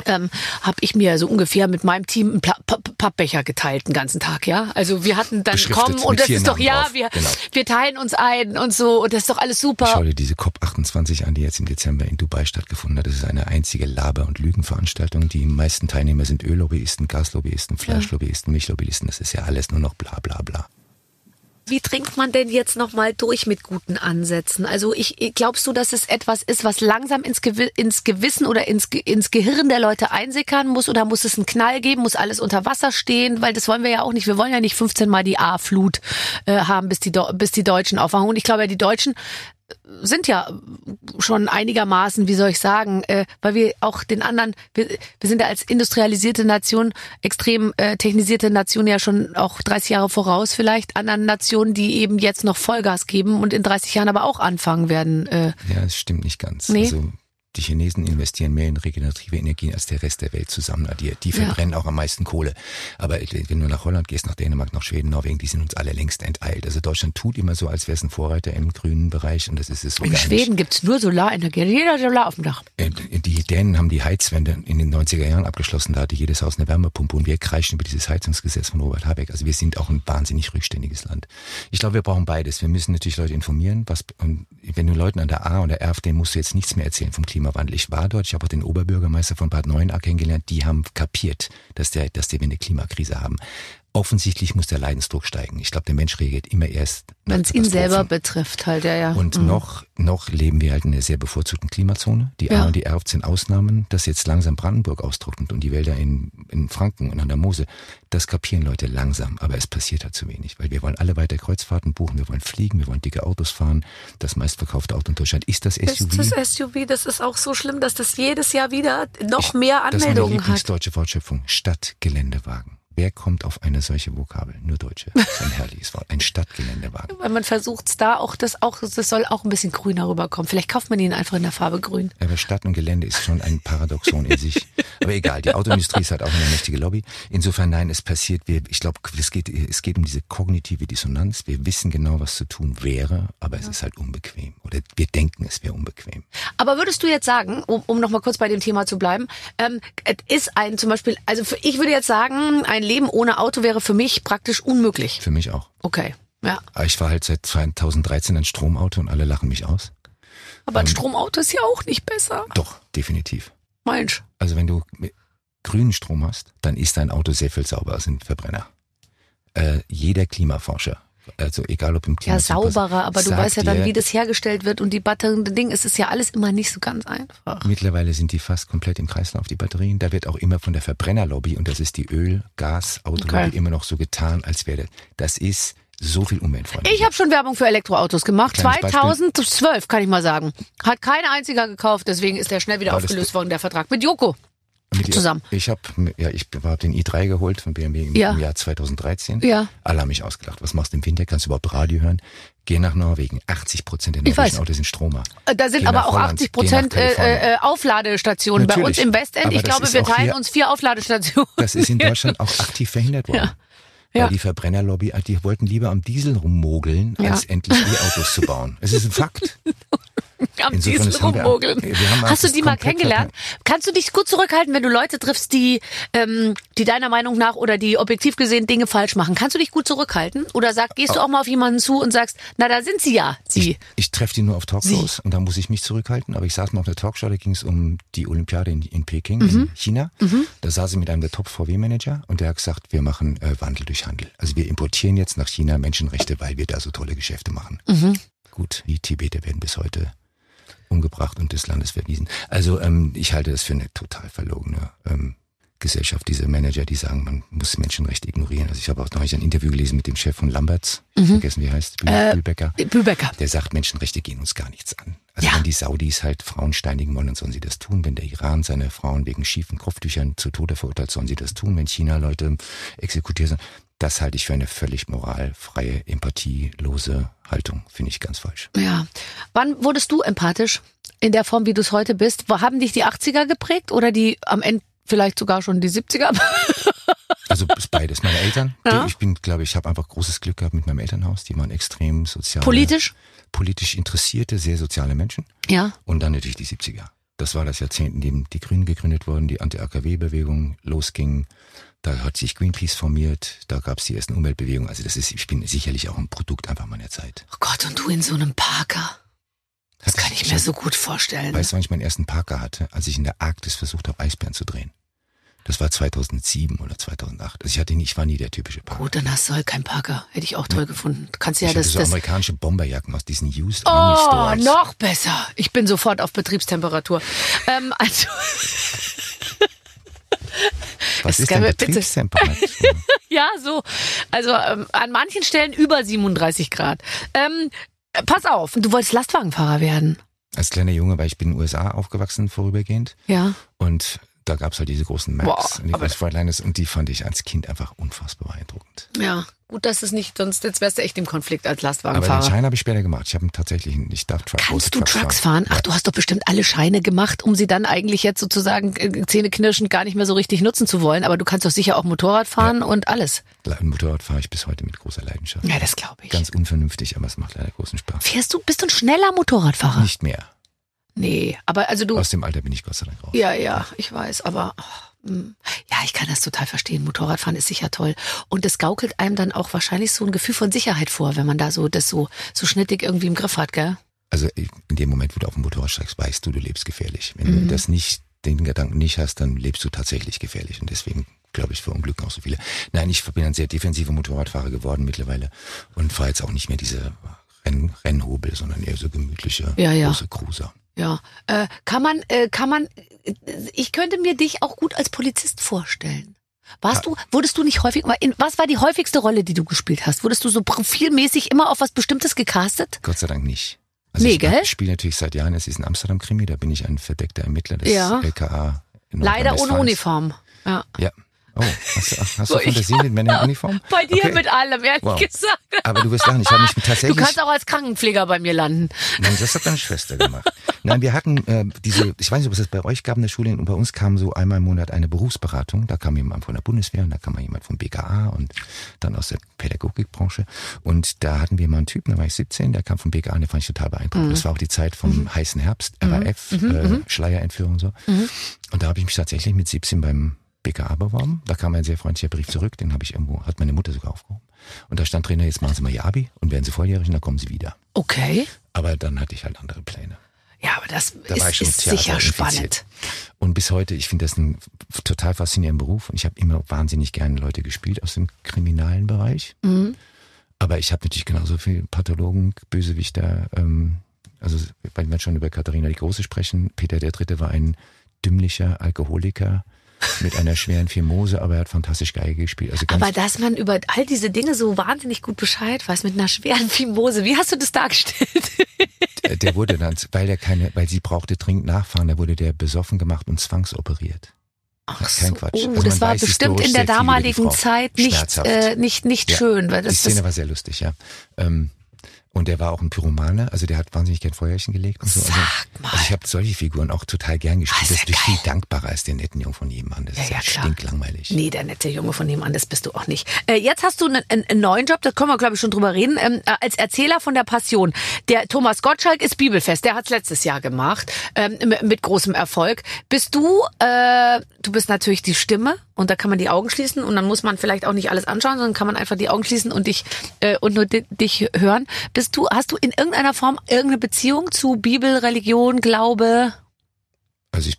ähm, habe ich mir so ungefähr mit meinem Team einen Pla Pa- Pappbecher geteilt den ganzen Tag, ja. Also wir hatten dann kommen und das ist doch ja, drauf, wir genau. wir teilen uns ein und so und das ist doch alles super. Schau dir diese COP28 an, die jetzt im Dezember in Dubai stattgefunden hat. Das ist eine einzige Laber- und Lügenveranstaltung. Die meisten Teilnehmer sind Öllobbyisten, Gaslobbyisten, Fleischlobbyisten, Milchlobbyisten. Das ist ja alles nur noch bla bla bla. Wie trinkt man denn jetzt noch mal durch mit guten Ansätzen? Also ich glaubst du, dass es etwas ist, was langsam ins, Gewi ins Gewissen oder ins, Ge ins Gehirn der Leute einsickern muss oder muss es einen Knall geben, muss alles unter Wasser stehen, weil das wollen wir ja auch nicht. Wir wollen ja nicht 15 mal die A-Flut äh, haben, bis die bis die Deutschen aufwachen. Und ich glaube, ja, die Deutschen sind ja schon einigermaßen, wie soll ich sagen, äh, weil wir auch den anderen, wir, wir sind ja als industrialisierte Nation, extrem äh, technisierte Nation ja schon auch 30 Jahre voraus vielleicht, anderen Nationen, die eben jetzt noch Vollgas geben und in 30 Jahren aber auch anfangen werden. Äh. Ja, das stimmt nicht ganz. Nee. Also die Chinesen investieren mehr in regenerative Energien als der Rest der Welt zusammen addiert. Die Ja. verbrennen auch am meisten Kohle. Aber wenn du nach Holland gehst, nach Dänemark, nach Schweden, Norwegen, die sind uns alle längst enteilt. Also Deutschland tut immer so, als wäre es ein Vorreiter im grünen Bereich und das ist es so In Schweden gibt's nur Solarenergie, jeder Solar auf dem Dach. nicht. Äh, Die Dänen haben die Heizwende in den 90er Jahren abgeschlossen. Da hatte jedes Haus eine Wärmepumpe und wir kreischen über dieses Heizungsgesetz von Robert Habeck. Also wir sind auch ein wahnsinnig rückständiges Land. Ich glaube, wir brauchen beides. Wir müssen natürlich Leute informieren. Was, und wenn du Leuten an der A und der R, denen musst du jetzt nichts mehr erzählen vom Klimawandel. Ich war dort, ich habe auch den Oberbürgermeister von Bad Neuenahr kennengelernt. Die haben kapiert, dass, der, dass die wir eine Klimakrise haben. Offensichtlich muss der Leidensdruck steigen. Ich glaube, der Mensch reagiert immer erst Wenn es ihn selber betrifft, halt, ja, ja. Und Mhm. noch, noch leben wir halt in einer sehr bevorzugten Klimazone. Die Ja. A und die R sind Ausnahmen, dass jetzt langsam Brandenburg austrocknet und die Wälder in, in Franken und an der Mosel. Das kapieren Leute langsam, aber es passiert halt zu wenig, weil wir wollen alle weiter Kreuzfahrten buchen, wir wollen fliegen, wir wollen dicke Autos fahren. Das meistverkaufte Auto in Deutschland ist das SUV. Ist das SUV, das ist auch so schlimm, dass das jedes Jahr wieder noch mehr das ist meine Anmeldungen hat. Lieblingsdeutsche Wortschöpfung. Stadtgeländewagen. Wer kommt auf eine solche Vokabel? Nur Deutsche. Ein herrliches Wort. Ein Stadtgeländewagen. Weil man versucht da auch, das auch, das soll auch ein bisschen grüner rüberkommen. Vielleicht kauft man ihn einfach in der Farbe grün. Aber Stadt und Gelände ist schon ein Paradoxon in sich. Aber egal, die Autoindustrie ist halt auch eine mächtige Lobby. Insofern, nein, es passiert, wir, ich glaube, es geht, es geht um diese kognitive Dissonanz. Wir wissen genau, was zu tun wäre, aber es ist halt unbequem. Oder wir denken, es wäre unbequem. Aber würdest du jetzt sagen, um, um noch mal kurz bei dem Thema zu bleiben, ähm, es ist ein zum Beispiel, also für, ich würde jetzt sagen, ein Leben ohne Auto wäre für mich praktisch unmöglich. Für mich auch. Okay, ja. Aber ich fahre halt seit 2013 ein Stromauto und alle lachen mich aus. Aber ein Stromauto ist ja auch nicht besser. Doch, definitiv. Mensch. Also wenn du grünen Strom hast, dann ist dein Auto sehr viel sauberer als ein Verbrenner. Äh, jeder Klimaforscher, also egal ob im Ja, Klima sauberer, aber du weißt ja dann, wie das hergestellt wird und die Batterien, das Ding, es ist ja alles immer nicht so ganz einfach. Mittlerweile sind die fast komplett im Kreislauf, die Batterien. Da wird auch immer von der Verbrennerlobby, und das ist die Öl-, Gas-, Autolobby, Okay. immer noch so getan, als wäre das. Das ist so viel umweltfreundlicher. Ich habe schon Werbung für Elektroautos gemacht. Kleines Beispiel. 2012, kann ich mal sagen. Hat kein einziger gekauft, deswegen ist der schnell wieder War aufgelöst worden, der Vertrag. Mit Joko. Mit ihr- zusammen. Ich habe ja, ich habe den i3 geholt von BMW im, Ja. im Jahr 2013. Ja. Alle haben mich ausgelacht. Was machst du im Winter? Kannst du überhaupt Radio hören? Geh nach Norwegen. 80 Prozent der norwegischen Autos sind Stromer. Äh, Da sind Geh aber auch Holland, 80 geh nach Prozent äh, äh, Aufladestationen. Bei uns Natürlich. im Westend, Aber ich glaube, wir teilen hier- uns vier Aufladestationen. Das ist in Deutschland auch aktiv verhindert worden. Ja. Weil Ja. die Verbrennerlobby, die wollten lieber am Diesel rummogeln, Ja. als endlich E-Autos zu bauen. Es ist ein Fakt. Am Insofern, Diesel rummogeln. Hast du die mal kennengelernt? Kannst du dich gut zurückhalten, wenn du Leute triffst, die, ähm, die deiner Meinung nach oder die objektiv gesehen Dinge falsch machen? Kannst du dich gut zurückhalten? Oder sag, gehst du auch mal auf jemanden zu und sagst, na, da sind sie ja, sie. Ich, ich treffe die nur auf Talkshows und da muss ich mich zurückhalten. Aber ich saß mal auf der Talkshow, da ging es um die Olympiade in, in Peking, Mhm. in China. Da saß ich mit einem der Top-VW-Manager und der hat gesagt, wir machen äh, Wandel durch Handel. Also wir importieren jetzt nach China Menschenrechte, weil wir da so tolle Geschäfte machen. Mhm. Gut, die Tibeter werden bis heute umgebracht und des Landes verwiesen. Also ähm, ich halte das für eine total verlogene ähm, Gesellschaft, diese Manager, die sagen, man muss Menschenrechte ignorieren. Also ich habe auch neulich ein Interview gelesen mit dem Chef von Lamberts, ich hab vergessen, wie er heißt, Bühl, Äh. Bübecker. Der sagt, Menschenrechte gehen uns gar nichts an. Also Ja. wenn die Saudis halt Frauen steinigen wollen, dann sollen sie das tun. Wenn der Iran seine Frauen wegen schiefen Kopftüchern zu Tode verurteilt, sollen sie das tun. Wenn China Leute exekutiert, sollen- das halte ich für eine völlig moralfreie, empathielose Haltung. Finde ich ganz falsch. Ja. Wann wurdest du empathisch? In der Form, wie du es heute bist? Haben dich die 80er geprägt oder die am Ende vielleicht sogar schon die 70er? Also ist beides. Meine Eltern, Ja. ich bin, glaube ich, habe einfach großes Glück gehabt mit meinem Elternhaus. Die waren extrem sozial. Politisch? Politisch interessierte, sehr soziale Menschen. Ja. Und dann natürlich die 70er. Das war das Jahrzehnt, in dem die Grünen gegründet wurden, die Anti-AKW-Bewegung losging. Da hat sich Greenpeace formiert, da gab es die ersten Umweltbewegungen. Also das ist, ich bin sicherlich auch ein Produkt einfach meiner Zeit. Oh Gott, und du in so einem Parker. Das kann ich mir so gut vorstellen. Weißt du, wann ich meinen ersten Parker hatte? Als ich in der Arktis versucht habe, Eisbären zu drehen. Das war 2007 oder 2008. Also ich hatte nie, ich war nie der typische Parker. Gut, dann hast du halt keinen Parker. Hätte ich auch toll gefunden. Du kannst ja ich hatte das, so das amerikanische Bomberjacken aus diesen Used Army Oh, Stores. noch besser. Ich bin sofort auf Betriebstemperatur. Ähm, also, Was ist denn. Betriebstemperatur? ja, so. Also ähm, an manchen Stellen über 37 Grad. Ähm, äh, pass auf, du wolltest Lastwagenfahrer werden. Als kleiner Junge, weil ich bin in den USA aufgewachsen vorübergehend Ja. und da gab's halt diese großen Macs Boah, und die großen Freightlines und die fand ich als Kind einfach unfassbar beeindruckend. Ja. Gut, dass es nicht, sonst jetzt wärst du echt im Konflikt als Aber den Lastwagenfahrer. Schein habe ich später gemacht. Ich habe tatsächlich, ich darf Truck, Kannst du Trucks Trucks fahren? Ach, du hast doch bestimmt alle Scheine gemacht, um sie dann eigentlich jetzt sozusagen äh, zähneknirschend gar nicht mehr so richtig nutzen zu wollen. Aber du kannst doch sicher auch Motorrad fahren und alles. Ja. Motorrad fahre ich bis heute mit großer Leidenschaft. Ja, das glaube ich. Ganz unvernünftig, aber es macht leider großen Spaß. Fährst du, bist du ein schneller Motorradfahrer? Nicht mehr. Nee, aber also du. Aus dem Alter bin ich Gott sei Dank raus. Ja, ja, ich weiß, aber oh, hm. ja, ich kann das total verstehen. Motorradfahren ist sicher toll und es gaukelt einem dann auch wahrscheinlich so ein Gefühl von Sicherheit vor, wenn man da so das so so schnittig irgendwie im Griff hat, gell? Also in dem Moment, wo du auf dem Motorrad steigst, weißt du, du lebst gefährlich. Wenn Mhm. du das nicht, den Gedanken nicht hast, dann lebst du tatsächlich gefährlich. Und deswegen, glaube ich, verunglücken auch so viele. Nein, ich bin ein sehr defensiver Motorradfahrer geworden mittlerweile und fahre jetzt auch nicht mehr diese Renn, Rennhobel, sondern eher so gemütliche, Ja, ja. große Cruiser. Ja, äh, kann man, äh, kann man, äh, ich könnte mir dich auch gut als Polizist vorstellen. Warst du, wurdest du nicht häufig, in, was war die häufigste Rolle, die du gespielt hast? Wurdest du so profilmäßig immer auf was Bestimmtes gecastet? Gott sei Dank nicht. Also Nee, ich gell? spiele natürlich seit Jahren, es ist ein Amsterdam-Krimi, da bin ich ein verdeckter Ermittler des Ja. LKA. Leider ohne. Uniform. Ja. Ja. Oh, hast du, hast So, du Fantasien mit Männern in Uniform? Bei dir Okay. mit allem, ehrlich Wow. gesagt. Aber du wirst lachen, ich habe mich Du tatsächlich... kannst auch als Krankenpfleger bei mir landen. Nein, das hat deine Schwester gemacht. Nein, wir hatten äh, diese, ich weiß nicht, ob es das bei euch gab in der Schule, und bei uns kam so einmal im Monat eine Berufsberatung. Da kam jemand von der Bundeswehr und da kam mal jemand vom BKA und dann aus der Pädagogikbranche. Und da hatten wir mal einen Typen, da war ich 17, der kam vom BKA und der fand ich total beeindruckend. Das war auch die Zeit vom heißen Herbst, RAF, äh, Schleierentführung und so. Und da habe ich mich tatsächlich mit 17 beim BKA beworben. Da kam ein sehr freundlicher Brief zurück, den habe ich irgendwo, hat meine Mutter sogar aufgehoben. Und da stand drin, jetzt machen Sie mal Ihr Abi und werden Sie volljährig und dann kommen Sie wieder. Okay. Aber dann hatte ich halt andere Pläne. Ja, aber das Da ist, ist sicher spannend. Und bis heute, ich finde das ein f- total faszinierender Beruf und ich habe immer wahnsinnig gerne Leute gespielt aus dem kriminalen Bereich. Mhm. Aber ich habe natürlich genauso viel Pathologen, Bösewichter, ähm, also weil wir schon über Katharina die Große sprechen, Peter der Dritte war ein dümmlicher Alkoholiker mit einer schweren Phimose, aber er hat fantastisch Geige gespielt. Also Aber dass man über all diese Dinge so wahnsinnig gut Bescheid weiß, mit einer schweren Fimose, wie hast du das dargestellt? der, der wurde dann, weil er keine, weil sie brauchte dringend nachfahren, da wurde der besoffen gemacht und zwangsoperiert. Ach Kein so, Quatsch. oh, Also das war bestimmt in der die damaligen. Zeit nicht, äh, nicht, nicht Ja, schön. Weil die das, Szene das, war sehr lustig, ja. Ähm, und der war auch ein Pyromane, also der hat wahnsinnig gern Feuerchen gelegt und so. Also, Sag mal. also ich habe solche Figuren auch total gern gespielt. Ah, das ist ja viel dankbarer als den netten Jungen von nebenan. Das Ja, ist ja, ja, stinklangweilig. Nee, der nette Junge von nebenan, das bist du auch nicht. Äh, jetzt hast du einen, einen, neuen Job, da können wir, glaube ich, schon drüber reden. Ähm, äh, als Erzähler von der Passion. Der Thomas Gottschalk ist Bibelfest, der hat's letztes Jahr gemacht, ähm, mit, mit großem Erfolg. Bist du, äh, du bist natürlich die Stimme und da kann man die Augen schließen und dann muss man vielleicht auch nicht alles anschauen, sondern kann man einfach die Augen schließen und dich äh, und nur di dich hören. Bist du, hast du in irgendeiner Form irgendeine Beziehung zu Bibel, Religion, Glaube? Also ich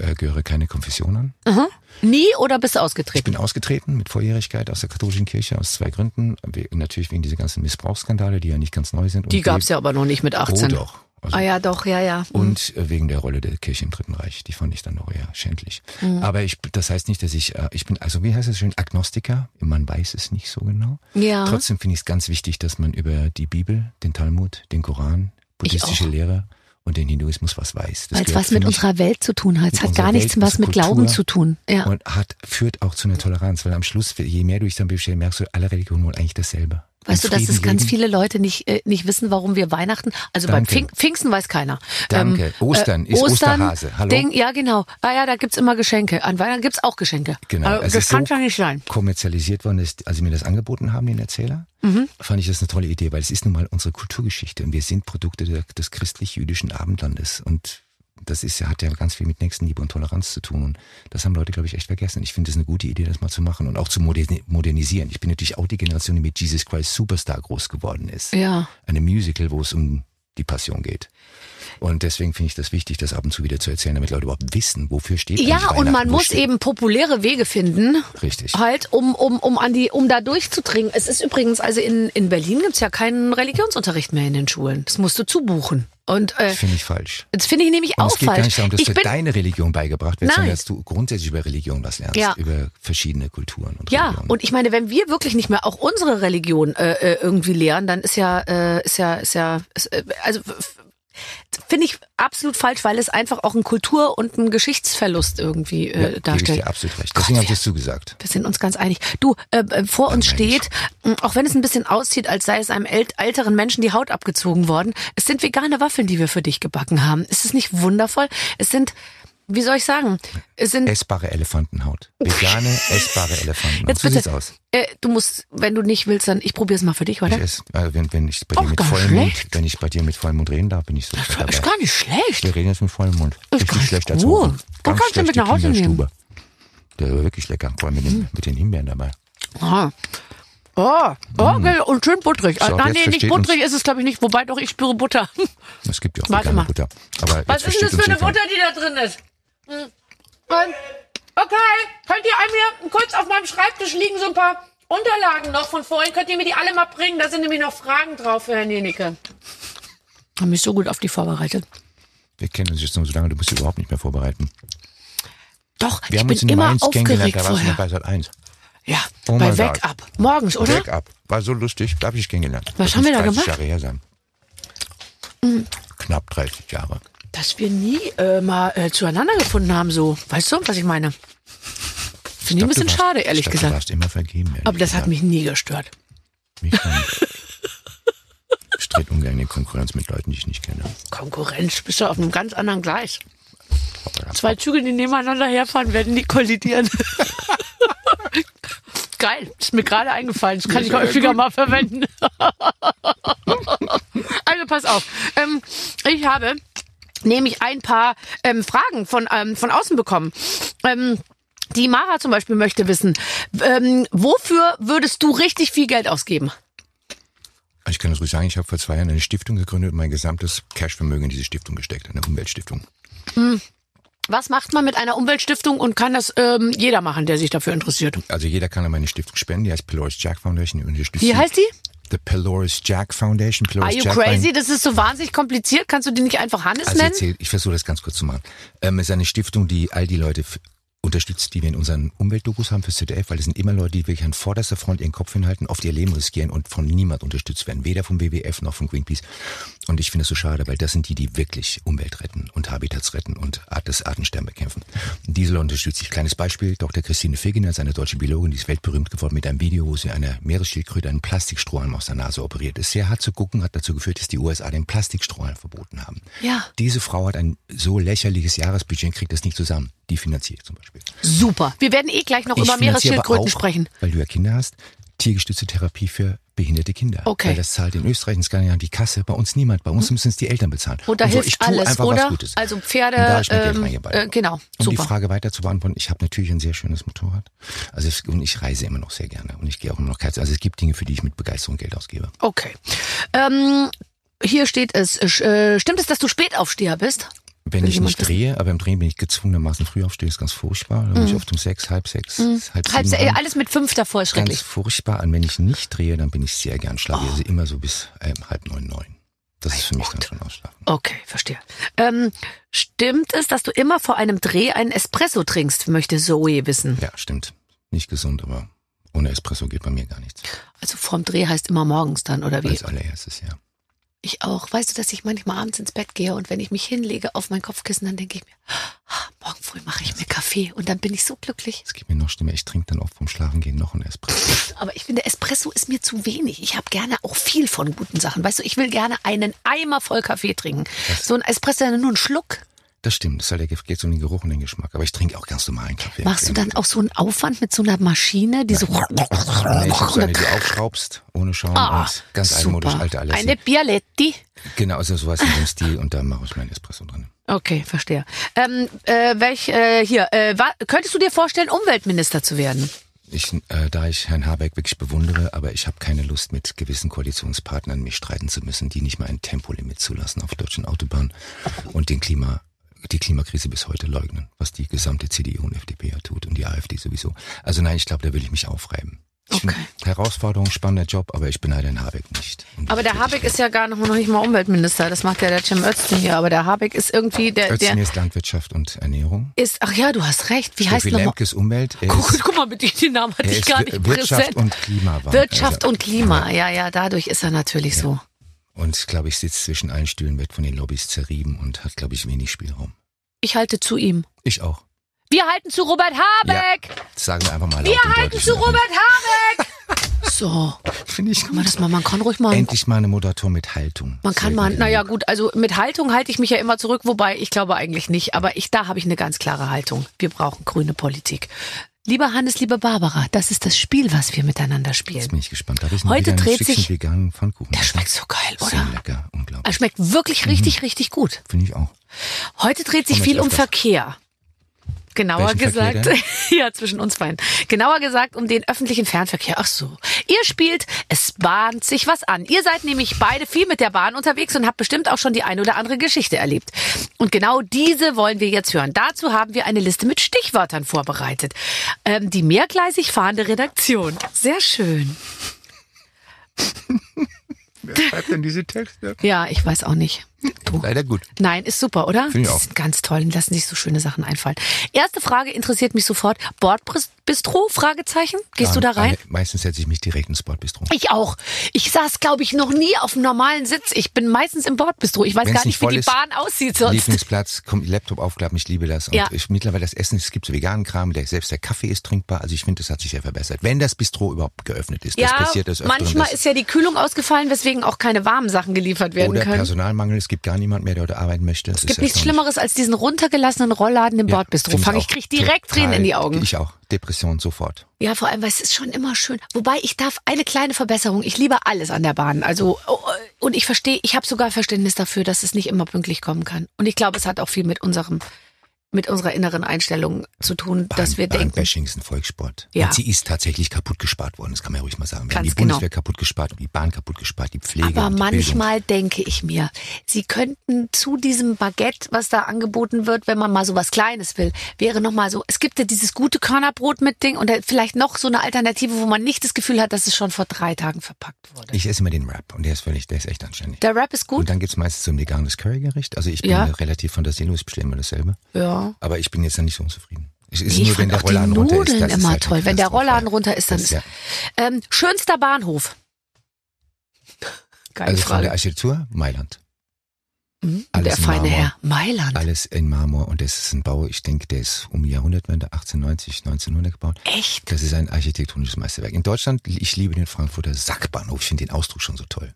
äh, gehöre keine Konfession an. Mhm. Nie oder bist du Ich ausgetreten? bin ausgetreten mit Volljährigkeit aus der katholischen Kirche aus zwei Gründen. Natürlich wegen dieser ganzen Missbrauchsskandale, die ja nicht ganz neu sind. Die gab's we- ja aber noch nicht mit Oh 18. doch. Also Ah ja, doch, ja, ja. Mhm. Und äh, wegen der Rolle der Kirche im Dritten Reich, die fand ich dann auch eher schändlich. Mhm. Aber ich, das heißt nicht, dass ich, äh, ich bin, also wie heißt es schön, Agnostiker. Man weiß es nicht so genau. Ja. Trotzdem finde ich es ganz wichtig, dass man über die Bibel, den Talmud, den Koran, buddhistische. Lehre und den Hinduismus was weiß. Das Weil es was mit unserer Welt zu tun hat. Es hat gar nichts Welt, was mit unserer Glauben Kultur zu tun. Ja. und hat, führt auch zu einer Toleranz, weil am Schluss, je mehr du dich dann bestellst, merkst du, alle Religionen wollen eigentlich dasselbe. Weißt du, dass es ganz viele Leute nicht, äh, nicht wissen, warum wir Weihnachten, also beim Danke. Pfing Pfingsten weiß keiner. Danke. Ostern ist Osterhase. Hallo? Ding, ja, genau. Ah ja, da gibt's immer Geschenke. An Weihnachten gibt's auch Geschenke. Genau. Also, es das kann so ja nicht sein. kommerzialisiert worden ist, als sie mir das angeboten haben, den Erzähler, Mhm. fand ich das eine tolle Idee, weil es ist nun mal unsere Kulturgeschichte und wir sind Produkte der, des christlich-jüdischen Abendlandes und das ist hat ja ganz viel mit Nächstenliebe und Toleranz zu tun und das haben Leute, glaube ich, echt vergessen. Ich finde es eine gute Idee, das mal zu machen und auch zu moderni- modernisieren. Ich bin natürlich auch die Generation, die mit Jesus Christ Superstar groß geworden ist. Ja. Eine Musical, wo es um die Passion geht. Und deswegen finde ich das wichtig, das ab und zu wieder zu erzählen, damit Leute überhaupt wissen, wofür steht Ja, und man muss steht- eben populäre Wege finden. Richtig. Halt, um, um, um an die, um da durchzudringen. Es ist übrigens, also in, in Berlin gibt's ja keinen Religionsunterricht mehr in den Schulen. Das musst du zubuchen. Und äh, Das finde ich falsch. das finde ich nämlich auch es geht falsch. gar nicht darum, dass ich du bin, deine Religion beigebracht wird, Nein. sondern dass du grundsätzlich über Religion was lernst, Ja. über verschiedene Kulturen und ja, Religionen. und ich meine, wenn wir wirklich nicht mehr auch unsere Religion äh, äh, irgendwie lehren, dann ist ja, äh, ist ja, ist ja, ist, äh, also finde ich absolut falsch, weil es einfach auch ein Kultur- und ein Geschichtsverlust irgendwie ja, äh, ich darstellt. dir absolut recht. Deswegen habe ich das zugesagt. Wir sind uns ganz einig. Du, äh, äh, vor uns steht, auch wenn es ein bisschen aussieht, als sei es einem ält älteren Menschen die Haut abgezogen worden, es sind vegane Waffeln, die wir für dich gebacken haben. Ist es nicht wundervoll? Es sind, wie soll ich sagen, es sind Essbare Elefantenhaut. Vegane, essbare Elefantenhaut. Jetzt so bitte. sieht's aus. Äh, du musst, wenn du nicht willst, dann ich probiere es mal für dich, Ich oder? esse, also wenn, wenn ich bei dir mit gar vollem schlecht. Mund, wenn ich bei dir mit vollem Mund reden darf, bin ich so Das dabei. ist gar nicht schlecht. Wir reden jetzt mit vollem Mund. Ist Richtig gar nicht schlecht gut. Ganz kannst du mit nach Hause nehmen? Der war wirklich lecker, vor allem mit, den, mit den Himbeeren dabei. Ah. Oh, okay, und schön butterig. So, ah, jetzt nee, nicht butterig ist es, glaube ich, nicht. Wobei doch, ich spüre Butter. Es gibt ja auch Warte vegane mal. Butter. Aber Was ist denn das für eine. Butter, die da drin ist? Ähm, Okay, könnt ihr mir kurz auf meinem Schreibtisch liegen so ein paar Unterlagen noch von vorhin? Könnt ihr mir die alle mal bringen? Da sind nämlich noch Fragen drauf für Herrn Jenecke. Hab mich so gut auf die vorbereitet. Wir kennen uns jetzt noch so lange, du musst dich überhaupt nicht mehr vorbereiten. Doch, Wir ich haben bin uns in immer Mainz kennengelernt, aufgeregt da warst du noch vorher. bei Sat 1. Ja, Oh bei mein Wake. Up. Morgens, oder? Wake up. War so lustig, da habe ich kennengelernt. Was Das haben wir muss da 30 gemacht? Mhm. Jahre her sein. Knapp 30 Jahre. Dass wir nie äh, mal äh, zueinander gefunden haben, so. Weißt du, was ich meine? Finde ich ein bisschen warst- schade, ehrlich ich dachte, Du gesagt. warst immer vergeben. Aber das hat gesagt. mich nie gestört. Mich trete ungern in Konkurrenz mit Leuten, die ich nicht kenne. Konkurrenz, bist du auf einem ganz anderen Gleis. Zwei Züge, die nebeneinander herfahren, werden nie kollidieren. Geil, ist mir gerade eingefallen. Das kann ich häufiger mal verwenden. also pass auf. Ähm, ich habe nämlich ein paar ähm, Fragen von, ähm, von außen bekommen. Ähm, die Mara zum Beispiel möchte wissen, ähm, wofür würdest du richtig viel Geld ausgeben? Also Ich kann das ruhig sagen, ich habe vor zwei Jahren eine Stiftung gegründet und mein gesamtes Cashvermögen in diese Stiftung gesteckt, eine Umweltstiftung. Was macht man mit einer Umweltstiftung und kann das ähm, jeder machen, der sich dafür interessiert? Also jeder kann an meine Stiftung spenden, die heißt Pylorus Jack Foundation. Wie heißt die? The Pylorus Jack Foundation. Pylorus Are you Jack crazy? Das ist so wahnsinnig kompliziert. Kannst du die nicht einfach Hannes Also nennen? erzähl, ich versuche das ganz kurz zu machen. Ähm, es ist eine Stiftung, die all die Leute unterstützt, die wir in unseren Umweltdokus haben fürs ZDF, weil es sind immer Leute, die wirklich an vorderster Front ihren Kopf hinhalten, oft ihr Leben riskieren und von niemand unterstützt werden, weder vom WWF noch von Greenpeace. Und ich finde es so schade, weil das sind die, die wirklich Umwelt retten und Habitats retten und das Artensterben bekämpfen. Diese Leute unterstütze ich. Kleines Beispiel, Dr. Christine Fegener ist eine deutsche Biologin, die ist weltberühmt geworden mit einem Video, wo sie einer Meeresschildkröte einen Plastikstrohhalm aus der Nase operiert ist. Sehr hart zu gucken, hat dazu geführt, dass die USA den Plastikstrohhalm verboten haben. Ja. Diese Frau hat ein so lächerliches Jahresbudget und kriegt das nicht zusammen. Die finanziert zum Beispiel. Super. Wir werden eh gleich noch Ich über Meeresschildkröten auch, sprechen. Weil du ja Kinder hast, tiergestützte Therapie für behinderte Kinder. Okay. Weil das zahlt in Österreich in Skandinavien die Kasse, bei uns niemand. Bei uns müssen es die Eltern bezahlen. Und da so, hilft ich tue alles, oder? Also Pferde, Und da ähm, äh, genau, Um die super. Frage weiter zu beantworten, ich habe natürlich ein sehr schönes Motorrad. Also es, und ich reise immer noch sehr gerne und ich gehe auch immer noch Kite. Also es gibt Dinge, für die ich mit Begeisterung Geld ausgebe. Okay. Ähm, hier steht es. Äh, stimmt es, dass du Spätaufsteher bist? Wenn ich nicht drehe, aber im Drehen bin ich gezwungenermaßen früh aufstehe, ist ganz furchtbar. Dann bin ich oft um sechs, halb sechs, halb Mhm. Halb, sieben. äh, ran. alles mit fünf davor ist Ganz schrecklich. furchtbar. Und wenn ich nicht drehe, dann bin ich sehr gern schlafen. Oh. Also immer so bis ähm, halb neun, neun. Das ist für mich dann schon ausschlafen. Okay, verstehe. Ähm, stimmt es, dass du immer vor einem Dreh einen Espresso trinkst, möchte Zoe wissen. Ja, stimmt. Nicht gesund, aber ohne Espresso geht bei mir gar nichts. Also vorm Dreh heißt immer morgens dann, oder wie? Als allererstes, ja. Ich auch. Weißt du, dass ich manchmal abends ins Bett gehe und wenn ich mich hinlege auf mein Kopfkissen, dann denke ich mir, ah, morgen früh mache ich mir Kaffee und dann bin ich so glücklich. Es geht mir noch schlimmer. Ich trinke dann oft vom Schlafengehen noch einen Espresso. Aber ich finde, Espresso ist mir zu wenig. Ich habe gerne auch viel von guten Sachen. Weißt du, ich will gerne einen Eimer voll Kaffee trinken. So ein Espresso nur ein Schluck. Das stimmt. Das halt, geht um den Geruch und den Geschmack. Aber ich trinke auch ganz normalen Kaffee. Machst du dann auch so einen Aufwand mit so einer Maschine, die so... Nee, ich habe so eine, die aufschraubst, ohne Schaum Ah, und ganz altmodisch, alte alles. Eine Bialetti. Genau, also sowas in dem Stil und da mache ich meinen Espresso drin. Okay, verstehe. Ähm, äh, welch, äh, hier, äh, wa- könntest du dir vorstellen, Umweltminister zu werden? Ich, äh, da ich Herrn Habeck wirklich bewundere, aber ich habe keine Lust, mit gewissen Koalitionspartnern mich streiten zu müssen, die nicht mal ein Tempolimit zulassen auf deutschen Autobahnen und den Klima, die Klimakrise bis heute leugnen, was die gesamte CDU und FDP ja tut und die AfD sowieso. Also nein, ich glaube, da will ich mich aufreiben. Ich Okay. Herausforderung, spannender Job, aber ich beneide Herrn Habeck nicht. Aber der Habeck ist ja gar noch nicht mal Umweltminister. Das macht ja der Cem Özdemir hier. Aber der Habeck ist irgendwie der, Özdemir der ist Landwirtschaft und Ernährung. ist. Ach ja, du hast recht. Wie heißt Steffi nochmal? Lemke ist Umwelt. Guck, ist, guck mal, mit den Namen hatte ich gar nicht Wirtschaft präsent. und Klima. war- Wirtschaft also- und Klima. Ja, ja, dadurch ist er natürlich so. Und glaube ich, sitzt zwischen allen Stühlen, wird von den Lobbys zerrieben und hat, glaube ich, wenig Spielraum. Ich halte zu ihm. Ich auch. Wir halten zu Robert Habeck. Das sagen wir einfach mal laut Wir halten zu Robert Habeck. So, Finde ich kann man gut. das mal, man kann ruhig mal. Endlich mal eine Moderator mit Haltung. Man kann mal, naja gut, also mit Haltung halte ich mich ja immer zurück, wobei ich glaube eigentlich nicht, aber ich, da habe ich eine ganz klare Haltung. Wir brauchen grüne Politik. Lieber Hannes, liebe Barbara, das ist das Spiel, was wir miteinander Jetzt spielen. bin ich gespannt. Da habe ich noch Heute dreht Stückchen sich- veganen Pfannkuchen. Der schmeckt so geil, Sehr oder? lecker, unglaublich. Er schmeckt wirklich richtig, richtig gut. Finde ich auch. Heute dreht sich Komm, viel jetzt um öfters. Verkehr. Genauer Welchen gesagt, ja, zwischen uns beiden. Genauer gesagt um den öffentlichen Fernverkehr. Ach so. Ihr spielt, es bahnt sich was an. Ihr seid nämlich beide viel mit der Bahn unterwegs und habt bestimmt auch schon die ein oder andere Geschichte erlebt. Und genau diese wollen wir jetzt hören. Dazu haben wir eine Liste mit Stichwörtern vorbereitet. Ähm, die mehrgleisig fahrende Redaktion. Sehr schön. Wer schreibt denn diese Texte? Ja, ich weiß auch nicht. Du. Leider gut. Nein, ist super, oder? Finde ich Die auch. sind ganz toll und lassen sich so schöne Sachen einfallen. Erste Frage interessiert mich sofort. Bordbistro? Fragezeichen? Gehst du da rein? Meistens setze ich mich direkt ins Sportbistro. Ich auch. Ich saß, glaube ich, noch nie auf einem normalen Sitz. Ich bin meistens im Bordbistro. Ich weiß Wenn's gar nicht, wie die ist, Bahn aussieht sonst. Lieblingsplatz, kommt Laptop aufklappen, ich liebe das. Und Ja. ich, mittlerweile das Essen, es gibt so veganen Kram, der, selbst der Kaffee ist trinkbar. Also ich finde, das hat sich sehr verbessert. Wenn das Bistro überhaupt geöffnet ist. Das Ja, passiert das öfteren, manchmal ist ja die Kühlung ausgefallen, weswegen auch keine warmen Sachen geliefert werden Oder können. Personalmangel, es gibt gar niemand mehr, der dort arbeiten möchte. Es gibt nichts Schlimmeres als diesen runtergelassenen Rollladen im Bordbistro. Fang ich krieg direkt Tränen in die Augen. Ich auch. Depression sofort. Ja, vor allem, weil es ist schon immer schön. Wobei ich darf eine kleine Verbesserung. Ich liebe alles an der Bahn. Also oh, und ich verstehe, ich habe sogar Verständnis dafür, dass es nicht immer pünktlich kommen kann. Und ich glaube, es hat auch viel mit unserem mit unserer inneren Einstellung zu tun, dass wir denken. Bahnbashing ist ein Volkssport. Ja. Und sie ist tatsächlich kaputt gespart worden, das kann man ja ruhig mal sagen. Wir haben Ganz die genau. Bundeswehr kaputt gespart, und die Bahn kaputt gespart, die Pflege Aber und die manchmal denke ich mir, sie könnten zu diesem Baguette, was da angeboten wird, wenn man mal so was Kleines will, wäre noch mal so, es gibt ja dieses gute Körnerbrot mit Ding und vielleicht noch so eine Alternative, wo man nicht das Gefühl hat, dass es schon vor drei Tagen verpackt wurde. Bildung. Ich esse immer den Wrap und der ist völlig, der ist echt anständig. Der Rap ist Und gut. dann gibt's meistens so ein veganes Currygericht. Also ich bin Ja. relativ fantasielos, ich bestelle immer dasselbe. Ja. Aber ich bin jetzt dann nicht so unzufrieden. Es ist Nee, ich nur, wenn fand der auch die Rollladen runter ist. Nudeln das ist immer halt toll. Wenn der. Rollladen runter ist, dann Das ist. ja, Ähm, schönster Bahnhof. Geile also von der Frage. Architektur Mailand. Mhm. Der in feine. Herr. Mailand. Alles in Marmor und das ist ein Bau, ich denke, der ist um die Jahrhundertwende 1890, 1900 gebaut. Echt? Das ist ein architektonisches Meisterwerk. In Deutschland, ich liebe den Frankfurter Sackbahnhof. Ich finde den Ausdruck schon so toll.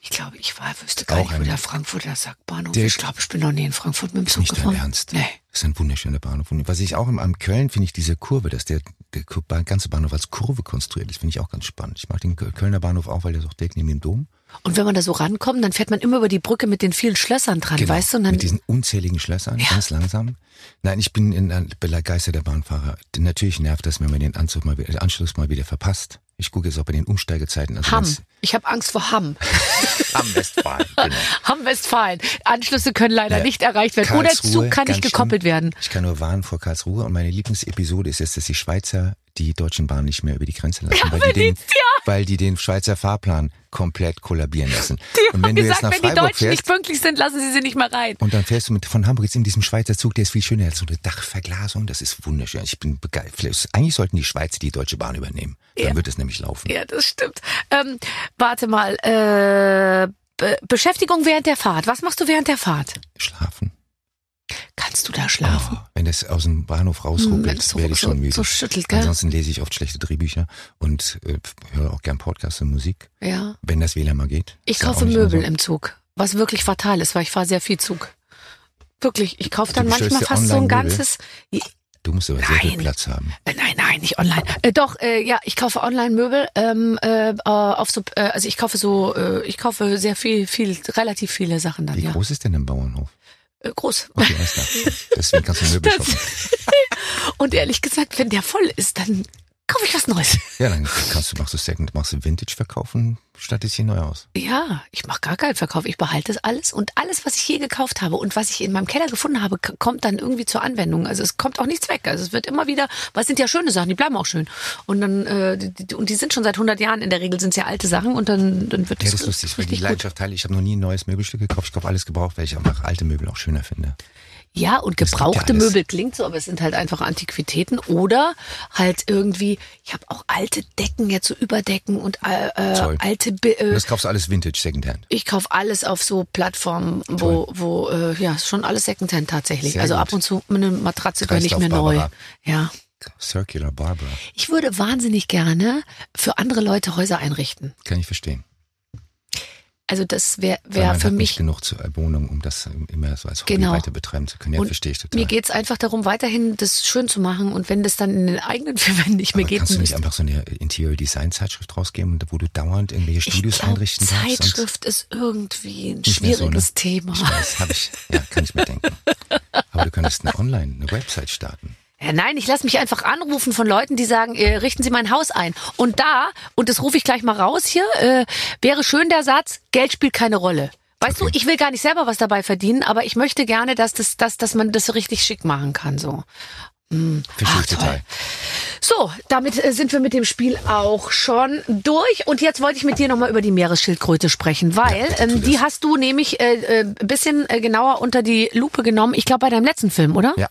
Ich glaube, ich war, wüsste gar Auch nicht, wo der Frankfurter Sackbahnhof ist. Ich glaube, ich bin noch nie in Frankfurt mit dem Zug Nicht dein gefahren. Ernst. Nee. Das ist ein wunderschöner Bahnhof. Und was ich auch im, am Köln finde ich diese Kurve, dass der, der ganze Bahnhof als Kurve konstruiert ist, finde ich auch ganz spannend. Ich mag den Kö- Kölner Bahnhof auch, weil der ist auch direkt neben dem Dom. Und wenn man da so rankommt, dann fährt man immer über die Brücke mit den vielen Schlössern dran, weißt du? Und dann, Genau. mit diesen unzähligen Schlössern, Ja. ganz langsam. Nein, ich bin ein begeisterter Bahnfahrer. Natürlich nervt das, wenn man den Anzug mal, den Anschluss mal wieder verpasst. Ich gucke jetzt auch bei den Umsteigezeiten. Also Hamm. Ich habe Angst vor Hamm. Am Westfalen, genau. Hamm Westfalen. Anschlüsse können leider Ja. nicht erreicht werden. Oder Karlsruhe, Zug kann nicht gekoppelt schlimm. werden. Ich kann nur warnen vor Karlsruhe und meine Lieblingsepisode ist jetzt, dass die Schweizer die deutschen Bahnen nicht mehr über die Grenze lassen, weil, die den, weil die den Schweizer Fahrplan komplett kollabieren lassen. Die und wenn du gesagt, jetzt nach wenn die Freiburg Deutschen nicht fährst pünktlich sind, lassen sie sie nicht mehr rein. und dann fährst du mit von Hamburg jetzt in diesem Schweizer Zug, der ist viel schöner, hat so eine Dachverglasung, das ist wunderschön. Ich bin begeistert. Eigentlich sollten die Schweizer die Deutsche Bahn übernehmen. Dann Ja. wird es nämlich laufen. Ja, das stimmt. Ähm, warte mal. Äh, Be Beschäftigung während der Fahrt. Was machst du während der Fahrt? Schlafen. Kannst du da schlafen? Oh, wenn das aus dem Bahnhof Hm, rausruckelt, es so- werde ich schon müde. so schüttelt, gell? Ansonsten lese ich oft schlechte Drehbücher und äh, höre auch gern Podcasts und Musik, Ja. wenn das WLAN mal geht. Ich kaufe Möbel so. im Zug, was wirklich fatal ist, weil ich fahre sehr viel Zug. Wirklich, ich kaufe dann manchmal fast so ein ganzes. Du musst aber sehr viel Nein. Platz haben. Äh, Nein, nein, nicht online. Äh, doch, äh, ja, ich kaufe Online-Möbel. Ähm, äh, äh, auf so, äh, also ich kaufe so, ich kaufe sehr viel, viel, relativ viele Sachen dann. Wie ja, groß ist denn ein Bauernhof? Äh, groß. Okay, alles klar. Deswegen kannst du Möbel shoppen. Und ehrlich gesagt, wenn der voll ist, dann kaufe ich was Neues. Ja, dann kannst du, machst du Second, machst du Vintage verkaufen, stattest hier neu aus. Ja, ich mache gar keinen Verkauf. Ich behalte das alles und alles, was ich je gekauft habe und was ich in meinem Keller gefunden habe, kommt dann irgendwie zur Anwendung. Also es kommt auch nichts weg. Also es wird immer wieder, weil es sind ja schöne Sachen, die bleiben auch schön. Und dann äh, die, und die sind schon seit 100 Jahren in der Regel sind es ja alte Sachen und dann dann wird Ja, es das ist lustig, weil die. Leidenschaft teile. Ich habe noch nie ein neues Möbelstück gekauft. Ich kaufe alles gebraucht, weil ich einfach alte Möbel auch schöner finde. Ja, und ja gebrauchte alles. Möbel klingt so, aber es sind halt einfach Antiquitäten oder halt irgendwie, ich habe auch alte Decken, jetzt so Überdecken und äh, äh, Toll. alte Bi- Und äh, das kaufst du alles Vintage, Secondhand. ich kaufe alles auf so Plattformen, wo, wo äh, ja, ist schon alles Secondhand tatsächlich. Sehr also ab ab und zu eine Matratze gönne ich mir neu. Ja. Circular Barbara. Ich würde wahnsinnig gerne für andere Leute Häuser einrichten. Kann ich verstehen. Also das wäre wär für hat nicht mich genug zur Wohnung, um das immer so als Hobby Genau. weiter betreiben zu können. Ja, Und verstehe ich total. mir geht's einfach darum, weiterhin das schön zu machen und wenn das dann in den eigenen vier Wänden nicht mehr geht, kannst du nicht einfach so eine Interior Design Zeitschrift rausgeben, wo du dauernd irgendwelche ich Studios glaub, einrichten und- Zeitschrift ist irgendwie ein mehr so, schwieriges ne? Thema. Ich weiß, habe ich. Ja, kann ich mir denken. Aber du könntest eine Online, eine Website starten. Ja, nein, ich lasse mich einfach anrufen von Leuten, die sagen, äh, richten Sie mein Haus ein. Und da, und das rufe ich gleich mal raus hier, äh, wäre schön der Satz, Geld spielt keine Rolle. Weißt Okay. du, ich will gar nicht selber was dabei verdienen, aber ich möchte gerne, dass das, dass, dass man das so richtig schick machen kann, so. Verstehe Ach, total. So, damit äh, sind wir mit dem Spiel auch schon durch. Und jetzt wollte ich mit dir nochmal über die Meeresschildkröte sprechen, weil tu ähm, die hast du nämlich äh, äh, ein bisschen äh, genauer unter die Lupe genommen. Ich glaube, bei deinem letzten Film, oder? Ja.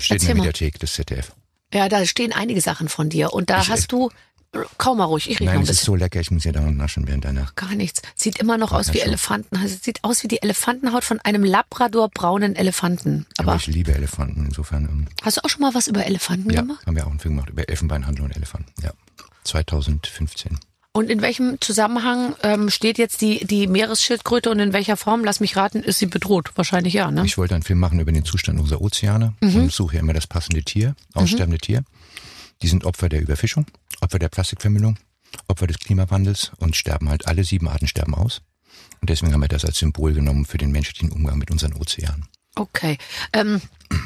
Steht Erzähl in mal. der Mediathek des ZDF. Ja, da stehen einige Sachen von dir. Und da Ich, äh, hast du, kaum mal ruhig, ich rede noch Nein, ein es ist so lecker, ich muss ja dauernd naschen während deiner. Gar nichts. Sieht immer noch aus wie. Elefanten. Also, sieht aus wie die Elefantenhaut von einem Labrador-braunen Elefanten. Aber, Aber ich liebe Elefanten, insofern. ähm, hast du auch schon mal was über Elefanten Ja, gemacht? haben wir auch einen Film gemacht über Elfenbeinhandel und Elefanten. Ja. 2015. Und in welchem Zusammenhang ähm, steht jetzt die, die Meeresschildkröte und in welcher Form, lass mich raten, ist sie bedroht? Wahrscheinlich ja, ne? Ich wollte einen Film machen über den Zustand unserer Ozeane und suche immer das passende Tier, aussterbende Tier. Die sind Opfer der Überfischung, Opfer der Plastikvermüllung, Opfer des Klimawandels und sterben halt, alle sieben Arten sterben aus. Und deswegen haben wir das als Symbol genommen für den menschlichen Umgang mit unseren Ozeanen. Okay. Ähm,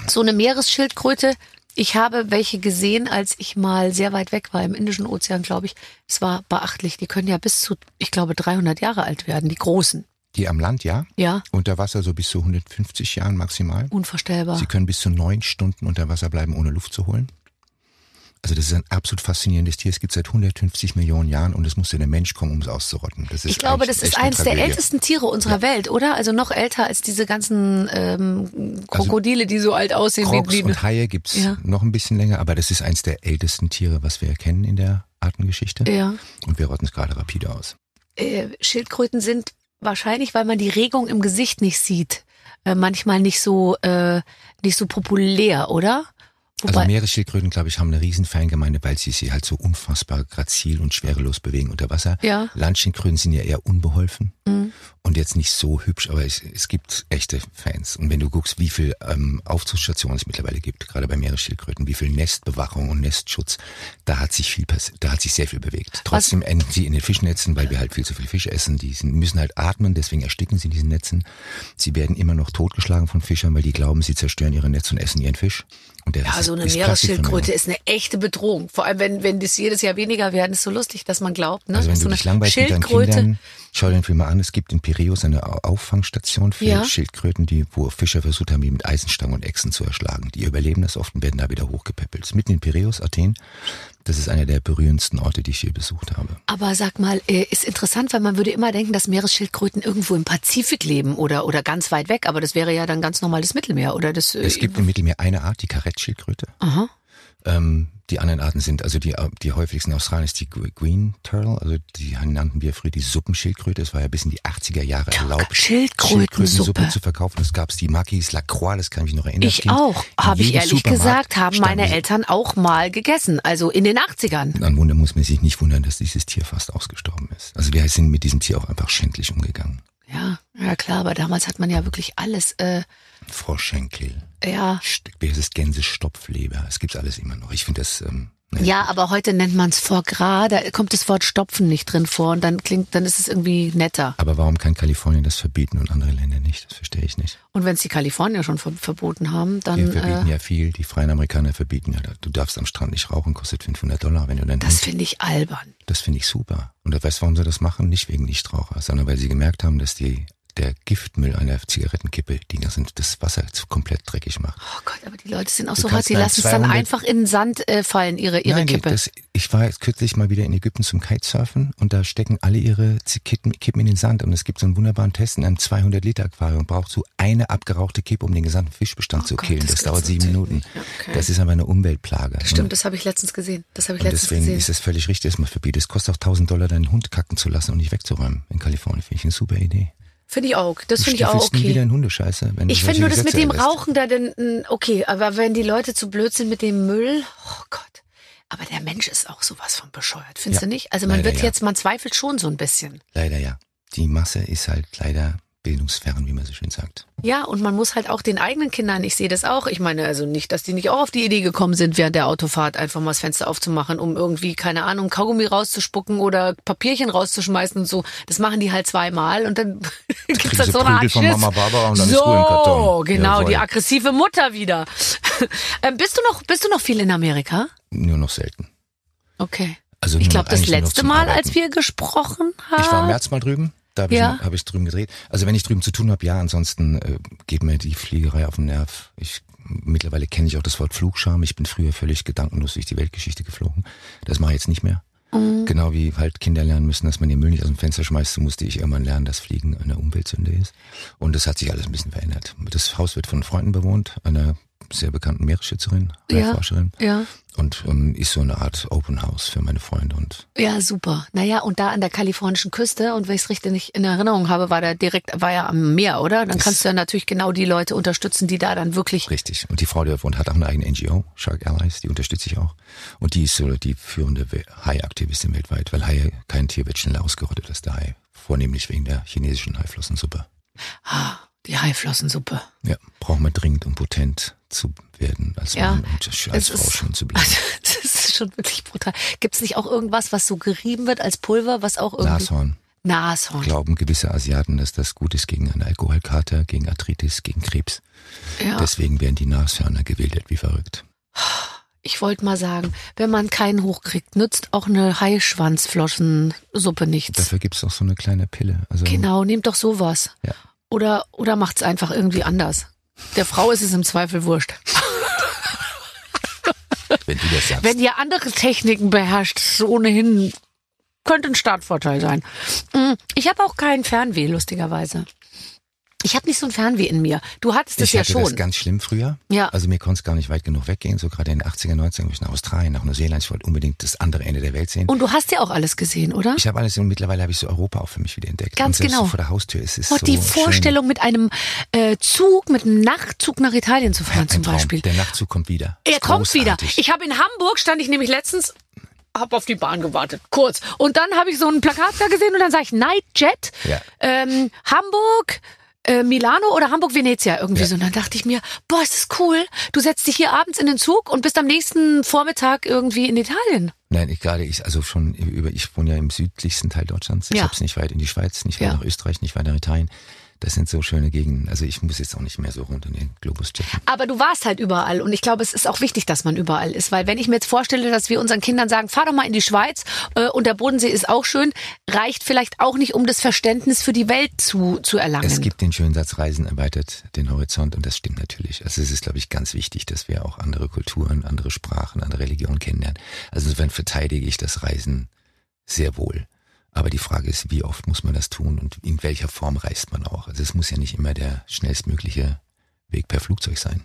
so eine Meeresschildkröte, ich habe welche gesehen, als ich mal sehr weit weg war, im Indischen Ozean, glaube ich. Es war beachtlich. Die können ja bis zu, ich glaube, 300 Jahre alt werden, die großen. Die am Land, ja, Ja, unter Wasser so bis zu 150 Jahren maximal. unvorstellbar. Sie können bis zu neun Stunden unter Wasser bleiben, ohne Luft zu holen. Also das ist ein absolut faszinierendes Tier. Es gibt seit 150 Millionen Jahren und es musste der Mensch kommen, um es auszurotten. Das ist Ich glaube, das ist eines der ältesten Tiere unserer Welt, oder? Also noch älter als diese ganzen ähm, Krokodile, die so alt aussehen Crocs wie, wie und Haie gibt's Ja. noch ein bisschen länger, aber das ist eins der ältesten Tiere, was wir kennen in der Artengeschichte. ja. Und wir rotten es gerade rapide aus. äh, Schildkröten sind wahrscheinlich, weil man die Regung im Gesicht nicht sieht, äh, manchmal nicht so äh, nicht so populär, oder? Also Meeresschildkröten, glaube ich, haben eine riesen Fangemeinde, weil sie sich halt so unfassbar grazil und schwerelos bewegen unter Wasser. Ja. Landschildkröten sind ja eher unbeholfen Mhm. und jetzt nicht so hübsch, aber es, es gibt echte Fans. Und wenn du guckst, wie viel ähm, Aufzugsstationen es mittlerweile gibt, gerade bei Meeresschildkröten, wie viel Nestbewachung und Nestschutz, da hat sich viel da hat sich sehr viel bewegt. Trotzdem enden sie in den Fischnetzen, weil wir halt viel zu viel Fisch essen. Die sind, müssen halt atmen, deswegen ersticken sie in diesen Netzen. Sie werden immer noch totgeschlagen von Fischern, weil die glauben, sie zerstören ihre Netze und essen ihren Fisch. Ja, so eine Meeresschildkröte ist eine echte Bedrohung. Vor allem, wenn, wenn das jedes Jahr weniger werden, ist so lustig, dass man glaubt, ne? Also wenn so du eine dich langweilst mit deinen Schildkröte. Kindern, schau den Film mal an. Es gibt in Piräus eine Au- Auffangstation für Ja. Schildkröten, die, wo Fischer versucht haben, die mit Eisenstangen und Echsen zu erschlagen. Die überleben das oft und werden da wieder hochgepäppelt. Mitten in Piräus, Athen. Das ist einer der berührendsten Orte, die ich je besucht habe. Aber sag mal, äh, ist interessant, weil man würde immer denken, dass Meeresschildkröten irgendwo im Pazifik leben oder, oder ganz weit weg, aber das wäre ja dann ganz normal das Mittelmeer, oder das? äh, Es gibt im Mittelmeer eine Art, die Karettschildkröte. Aha. Ähm, die anderen Arten sind, also die, die häufigsten in Australien ist die Gre- Green Turtle, also die nannten wir früher die Suppenschildkröte. Es war ja bis in die 80er Jahre erlaubt, Schildkrötensuppe. Zu verkaufen. Es gab's die Makis La Croix, das kann ich mich noch erinnern. Ich auch, habe ich ehrlich Supermarkt gesagt, haben meine Eltern auch mal gegessen, also in den 80ern. Dann wunder muss man sich nicht wundern, dass dieses Tier fast ausgestorben ist. Also wir sind mit diesem Tier auch einfach schändlich umgegangen. Ja, ja klar, aber damals hat man ja wirklich alles, äh, Froschschenkel, ja, wie heißt es, Gänsestopfleber, es gibt's alles immer noch. Ich finde das, ähm, Ja, aber heute nennt man es Foie Gras, da kommt das Wort Stopfen nicht drin vor und dann klingt, dann ist es irgendwie netter. Aber warum kann Kalifornien das verbieten und andere Länder nicht? Das verstehe ich nicht. Und wenn es die Kalifornier schon ver verboten haben, dann. Wir verbieten äh, ja viel. Die freien Amerikaner verbieten ja, du darfst am Strand nicht rauchen, kostet 500 Dollar, wenn du dann. das finde ich albern. Das finde ich super. Und weißt du, warum sie das machen? Nicht wegen Nichtraucher, sondern weil sie gemerkt haben, dass die der Giftmüll einer Zigarettenkippe, die das, das Wasser komplett dreckig macht. Oh Gott, aber die Leute sind auch Du so hart, die lassen es dann 200 einfach in den Sand äh, fallen, ihre, ihre Nein, Kippe. Das, ich war jetzt kürzlich mal wieder in Ägypten zum Kitesurfen und da stecken alle ihre Kippen, Kippen in den Sand und es gibt so einen wunderbaren Test in einem 200 Liter Aquarium braucht so eine abgerauchte Kippe, um den gesamten Fischbestand Oh zu Gott, killen. das Das, dauert sieben Minuten. Okay. Das ist aber eine Umweltplage. Stimmt, das habe ich letztens gesehen. Das habe ich Und letztens deswegen gesehen. ist es völlig richtig, dass man verbietet. Es kostet auch 1000 Dollar, deinen Hund kacken zu lassen und nicht wegzuräumen in Kalifornien. Finde ich eine super Idee. Finde ich auch. Das finde ich auch nie wieder okay. in Hundescheiße. Wenn Ich finde nur das mit Gesetze dem erlässt. Rauchen da denn, mm, okay, aber wenn die Leute zu blöd sind mit dem Müll, oh Gott. Aber der Mensch ist auch sowas von bescheuert, findest Ja, du nicht? Also man leider wird ja. jetzt, man zweifelt schon so ein bisschen. Leider ja. Die Masse ist halt leider bildungsfern, wie man so schön sagt. Ja, und man muss halt auch den eigenen Kindern, ich sehe das auch, ich meine also nicht, dass die nicht auch auf die Idee gekommen sind, während der Autofahrt einfach mal das Fenster aufzumachen, um irgendwie, keine Ahnung, Kaugummi rauszuspucken oder Papierchen rauszuschmeißen und so. Das machen die halt zweimal und dann gibt's kriegen dann sie so eine Art von. Mama Barbara und dann so, genau, Jawohl. die aggressive Mutter wieder. ähm, bist du noch, bist du noch viel in Amerika? Nur noch selten. Okay. Also Ich glaube, das letzte Mal, Arbeiten. als wir gesprochen haben. Ich war im März mal drüben. Da habe ich, Ja. hab ich drüben gedreht. Also wenn ich drüben zu tun habe, ja, ansonsten äh, geht mir die Fliegerei auf den Nerv. Ich mittlerweile kenne ich auch das Wort Flugscham. Ich bin früher völlig gedankenlos durch die Weltgeschichte geflogen. Das mache ich jetzt nicht mehr. Mhm. Genau wie halt Kinder lernen müssen, dass man den Müll nicht aus dem Fenster schmeißt, so musste ich irgendwann lernen, dass Fliegen eine Umweltsünde ist. Und das hat sich alles ein bisschen verändert. Das Haus wird von Freunden bewohnt, einer sehr bekannten Meeresschützerin, Ja. Forscherin. Ja. Und ähm, ist so eine Art Open House für meine Freunde und Ja, super. Naja, und da an der kalifornischen Küste, und wenn ich es richtig nicht in Erinnerung habe, war da direkt, war ja am Meer, oder? Dann kannst du ja natürlich genau die Leute unterstützen, die da dann wirklich. Richtig. Und die Frau, die da wohnt, hat auch eine eigene NGO, Shark Allies, die unterstütze ich auch. Und die ist so die führende Hai-Aktivistin weltweit, weil Haie, kein Tier wird schneller ausgerottet als der Hai. Vornehmlich wegen der chinesischen Haiflossensuppe. Ah, die Haiflossensuppe. Ja, braucht man dringend, um potent zu werden, als Ja, Mann und als es Frau ist- schön zu bleiben. Das ist schon wirklich brutal. Gibt es nicht auch irgendwas, was so gerieben wird als Pulver, was auch irgendwie. Nashorn. Nashorn. Glauben gewisse Asiaten, dass das gut ist gegen eine Alkoholkater, gegen Arthritis, gegen Krebs. Ja. Deswegen werden die Nashörner gewildert wie verrückt. Ich wollte mal sagen, wenn man keinen hochkriegt, nützt auch eine Haischwanzfloschensuppe nichts. Dafür gibt's auch so eine kleine Pille. Also, Genau, nehmt doch sowas. Ja. Oder, oder macht's einfach irgendwie anders. Der Frau ist es im Zweifel wurscht. Wenn du das sagst. Wenn ihr andere Techniken beherrscht, ist ohnehin könnte ein Startvorteil sein. Mm, Ich habe auch keinen Fernweh, lustigerweise. Ich habe nicht so ein Fernweh in mir. Du hattest es ich ja hatte schon. das ganz schlimm früher. Ja. Also mir konnte es gar nicht weit genug weggehen. So gerade in den 80er, 90er bin ich nach Australien, nach Neuseeland. Ich wollte unbedingt das andere Ende der Welt sehen. Und du hast ja auch alles gesehen, oder? ich habe alles und mittlerweile habe ich so Europa auch für mich wieder entdeckt. Ganz und genau. So vor der Haustür ist es Oh, so die schön. Vorstellung, mit einem äh, Zug, mit einem Nachtzug nach Italien zu fahren, Ein zum Traum. Beispiel. Der Nachtzug kommt wieder. Er Ist kommt wieder. Ich habe in Hamburg, stand ich nämlich letztens, habe auf die Bahn gewartet, kurz. Und dann habe ich so ein Plakat da gesehen und dann sage ich Nightjet, Ja. ähm, Hamburg, äh, Milano oder Hamburg-Venezia irgendwie Ja. so. Und dann dachte ich mir, boah, ist das cool. Du setzt dich hier abends in den Zug und bist am nächsten Vormittag irgendwie in Italien. Nein, ich gerade ich also schon über ich wohne ja im südlichsten Teil Deutschlands. Ich Ja. habe es nicht weit in die Schweiz, nicht weit Ja. nach Österreich, nicht weit nach Italien. Das sind so schöne Gegenden. Also ich muss jetzt auch nicht mehr so rund um den Globus checken. Aber du warst halt überall und ich glaube, es ist auch wichtig, dass man überall ist, weil wenn ich mir jetzt vorstelle, dass wir unseren Kindern sagen, fahr doch mal in die Schweiz äh, und der Bodensee ist auch schön, reicht vielleicht auch nicht, um das Verständnis für die Welt zu, zu erlangen. Es gibt den schönen Satz, Reisen erweitert den Horizont und das stimmt natürlich. Also es ist, glaube ich, ganz wichtig, dass wir auch andere Kulturen, andere Sprachen, andere Religionen kennenlernen. Also insofern verteidige ich das Reisen sehr wohl. Aber die Frage ist, wie oft muss man das tun und in welcher Form reist man auch? Also es muss ja nicht immer der schnellstmögliche Weg per Flugzeug sein.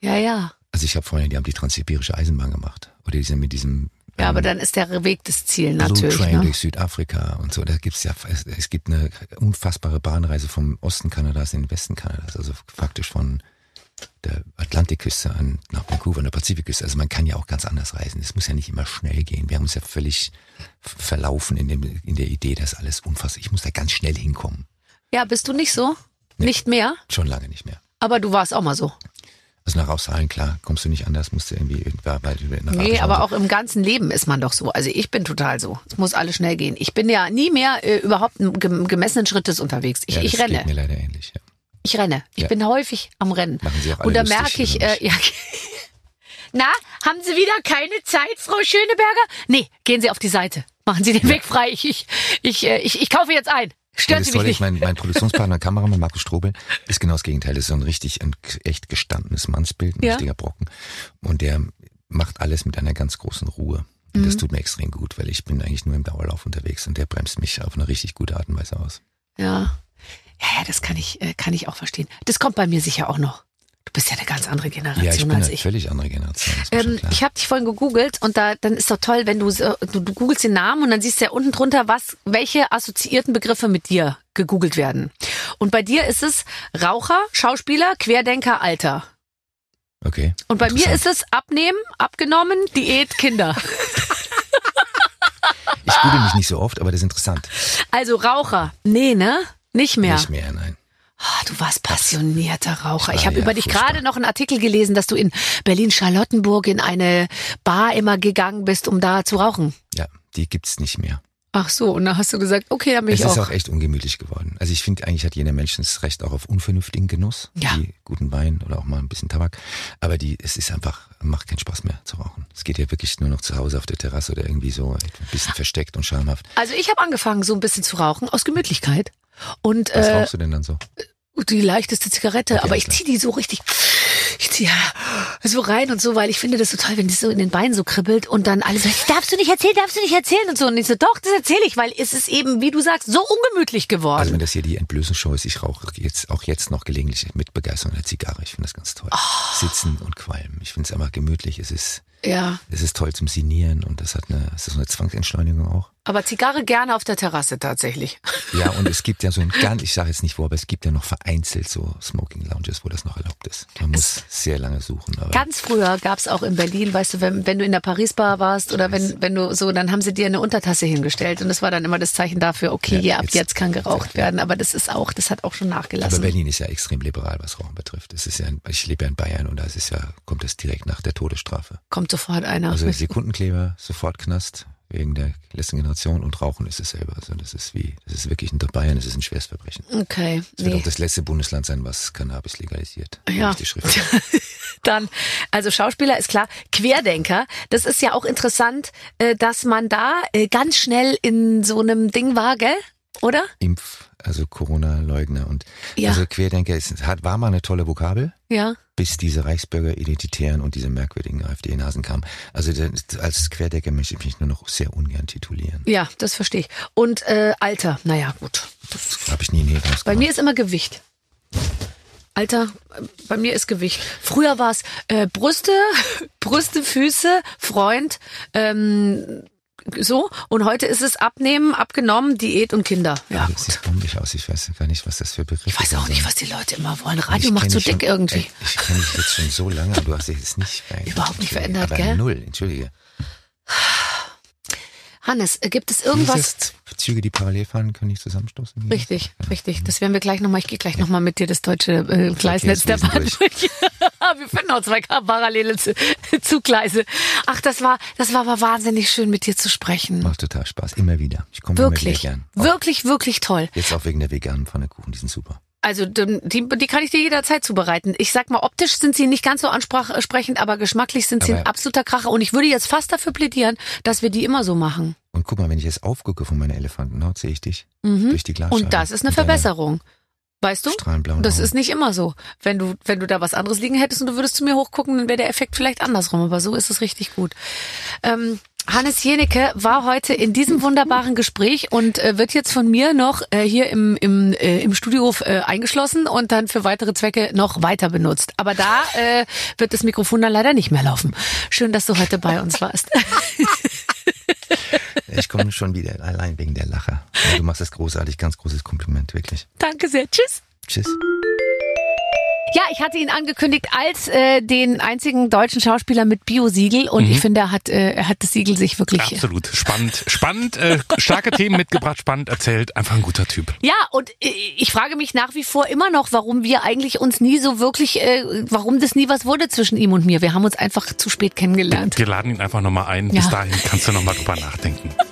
ja, ja. Also ich habe Freunde, die haben die transsibirische Eisenbahn gemacht. Oder die sind mit diesem Ja, aber ähm, dann ist der Weg das Ziel Blue natürlich. Train Ne? durch Südafrika und so. Da gibt's ja, es gibt eine unfassbare Bahnreise vom Osten Kanadas in den Westen Kanadas, also faktisch von der Atlantikküste an nach Vancouver, an der Pazifikküste. Also man kann ja auch ganz anders reisen. Es muss ja nicht immer schnell gehen. Wir haben uns ja völlig verlaufen in, dem, in der Idee, dass alles unfassbar. Ich muss da ganz schnell hinkommen. Ja, bist du nicht so? Nicht mehr? Schon lange nicht mehr. Aber du warst auch mal so. Also nach Australien, klar, kommst du nicht anders, musst du irgendwie irgendwann weil du nach Nee, aber auch im ganzen Leben ist man doch so. Also ich bin total so. Es muss alles schnell gehen. Ich bin ja nie mehr äh, überhaupt gemessenen Schrittes unterwegs. Ich, ja, ich das renne. Geht mir leider ähnlich, ja. Ich renne. Ich Ja. bin häufig am Rennen. Machen Sie auch alle Und da merke ich, äh, ja. Na, haben Sie wieder keine Zeit, Frau Schöneberger? Nee, gehen Sie auf die Seite. Machen Sie den Weg frei. Ich, ich, ich, äh, ich, ich kaufe jetzt ein. Das Sie mich nicht. mein, mein Produktionspartner, Kameramann Markus Strobel, ist genau das Gegenteil. Das ist so ein richtig, ein echt gestandenes Mannsbild, ein Ja. richtiger Brocken. Und der macht alles mit einer ganz großen Ruhe. Und Mhm. das tut mir extrem gut, weil ich bin eigentlich nur im Dauerlauf unterwegs und der bremst mich auf eine richtig gute Art und Weise aus. Ja. Ja, ja, das kann ich, äh, kann ich auch verstehen. Das kommt bei mir sicher auch noch. Du bist ja eine ganz andere Generation Ja, ich bin als eine ich. völlig andere Generation. Ähm, ich habe dich vorhin gegoogelt und da dann ist doch toll, wenn du, du du googelst den Namen und dann siehst du ja unten drunter, was welche assoziierten Begriffe mit dir gegoogelt werden. Und bei dir ist es Raucher, Schauspieler, Querdenker, Alter. okay. Und bei mir ist es abnehmen, abgenommen, Diät, Kinder. Ich google mich nicht so oft, aber das ist interessant. Also Raucher, nee, ne? Nicht mehr. Nicht mehr, nein. Ah, du warst passionierter Raucher. Ich habe ja über dich gerade noch einen Artikel gelesen, dass du in Berlin-Charlottenburg in eine Bar immer gegangen bist, um da zu rauchen. Ja, die gibt's nicht mehr. Ach so, und dann hast du gesagt, okay, dann bin Es ich ist auch. auch echt ungemütlich geworden. Also ich finde, eigentlich hat jeder Mensch das Recht auch auf unvernünftigen Genuss, Ja. wie guten Wein oder auch mal ein bisschen Tabak. Aber die, es ist einfach, macht keinen Spaß mehr zu rauchen. Es geht ja wirklich nur noch zu Hause auf der Terrasse oder irgendwie so ein bisschen versteckt und schamhaft. Also ich habe angefangen, so ein bisschen zu rauchen aus Gemütlichkeit. Und Was äh, rauchst du denn dann so? Die leichteste Zigarette, Okay, aber alles ich ziehe die so richtig, ich ziehe so rein und so, weil ich finde das so toll, wenn das so in den Beinen so kribbelt und dann alle sagen, darfst du nicht erzählen, darfst du nicht erzählen und so. Und ich so, doch, das erzähle ich, weil es ist eben, wie du sagst, so ungemütlich geworden. Also wenn das hier die Entblößungsshow ist, ich rauche jetzt auch jetzt noch gelegentlich mit Begeisterung eine Zigarre. Ich finde das ganz toll. Ah. Sitzen und qualmen. Ich finde es einfach gemütlich. Es ist, ja, es ist toll zum Sinieren und das hat eine, es ist so eine Zwangsentschleunigung auch. aber Zigarre gerne auf der Terrasse tatsächlich. Ja, und es gibt ja so ein ganz, ich sage jetzt nicht wo, aber es gibt ja noch vereinzelt so Smoking Lounges, wo das noch erlaubt ist. Man muss sehr lange suchen. Aber Ganz früher gab's auch in Berlin, weißt du, wenn, wenn du in der Paris-Bar warst oder wenn, wenn du so, dann haben sie dir eine Untertasse hingestellt und das war dann immer das Zeichen dafür, okay, Ja, ab jetzt- jetzt kann geraucht werden, aber das ist auch, das hat auch schon aber nachgelassen. Berlin ist ja extrem liberal, was Rauchen betrifft. Es ist ja, ich lebe ja in Bayern und da ist es ja, kommt es direkt nach der Todesstrafe. Kommt sofort einer. Also Sekundenkleber, sofort Knast, wegen der letzten Generation und Rauchen ist es selber. Also das ist wie, das ist wirklich unter Bayern, das ist ein Schwerstverbrechen. okay, Es wird nee. auch das letzte Bundesland sein, was Cannabis legalisiert. Ja. Die Schrift. Dann, also Schauspieler ist klar, Querdenker, das ist ja auch interessant, äh, dass man da äh, ganz schnell in so einem Ding war, gell? Oder? Impf, also Corona-Leugner und Ja. also Querdenker ist, hat, war mal eine tolle Vokabel. Ja. bis diese Reichsbürger-Identitären und diese merkwürdigen AfD-Nasen kamen. Also als Querdecker möchte ich mich nur noch sehr ungern titulieren. Ja, das verstehe ich. Und äh, Alter, naja, gut. Habe ich nie draus Bei gemacht. mir ist immer Gewicht. Alter, bei mir ist Gewicht. Früher war es äh, Brüste, Brüste, Füße, Freund, ähm, so. Und heute ist es Abnehmen, abgenommen, Diät und Kinder. Ja, Das sieht bombig aus. Ich weiß gar nicht, was das für Begriffe ich weiß auch sind. nicht, was die Leute immer wollen. Ich Radio macht so dick schon, irgendwie. Ey, Ich kenne dich jetzt schon so lange, aber du hast dich jetzt nicht verändert. Überhaupt nicht verändert, gell? null, entschuldige. Hannes, äh, gibt es irgendwas? Züge, die parallel fahren, können nicht zusammenstoßen? Richtig, richtig. Das werden wir gleich nochmal. Ich gehe gleich nochmal mit dir das deutsche äh, Gleisnetz der Bahn Verkehrswesen durch. wir finden auch zwei parallele Zugleise. Ach, das war, das war aber wahnsinnig schön, mit dir zu sprechen. Macht total Spaß. Immer wieder. Ich komme immer Wirklich, wieder gern. Wirklich, wirklich toll. Jetzt auch wegen der veganen Pfannekuchen, die sind super. Also die, die kann ich dir jederzeit zubereiten. Ich sag mal, optisch sind sie nicht ganz so ansprechend, aber geschmacklich sind sie ein absoluter Kracher. Und ich würde jetzt fast dafür plädieren, dass wir die immer so machen. Und guck mal, wenn ich jetzt aufgucke von meiner Elefantenhaut, sehe ich dich durch die Glasscheibe. Mhm. Und das ist eine Verbesserung. Weißt du? Das ist nicht immer so. Wenn du, wenn du da was anderes liegen hättest und du würdest zu mir hochgucken, dann wäre der Effekt vielleicht andersrum. Aber so ist es richtig gut. Ähm, Hannes Jenecke war heute in diesem wunderbaren Gespräch und äh, wird jetzt von mir noch äh, hier im, im, äh, im Studio äh, eingeschlossen und dann für weitere Zwecke noch weiter benutzt. Aber da äh, wird das Mikrofon dann leider nicht mehr laufen. Schön, dass du heute bei uns warst. Ich komme schon wieder allein wegen der Lacher. Du machst das großartig, ganz großes Kompliment, wirklich. Danke sehr. Tschüss. Tschüss. Ja, ich hatte ihn angekündigt als äh, den einzigen deutschen Schauspieler mit Bio-Siegel und ich finde, er hat, äh, er hat das Siegel sich wirklich. Absolut. Spannend, spannend, äh, starke Themen mitgebracht, spannend erzählt, einfach ein guter Typ. Ja, und äh, ich frage mich nach wie vor immer noch, warum wir eigentlich uns nie so wirklich, äh, warum das nie was wurde zwischen ihm und mir. Wir haben uns einfach zu spät kennengelernt. Wir laden ihn einfach nochmal ein. Bis Ja. dahin kannst du nochmal drüber nachdenken.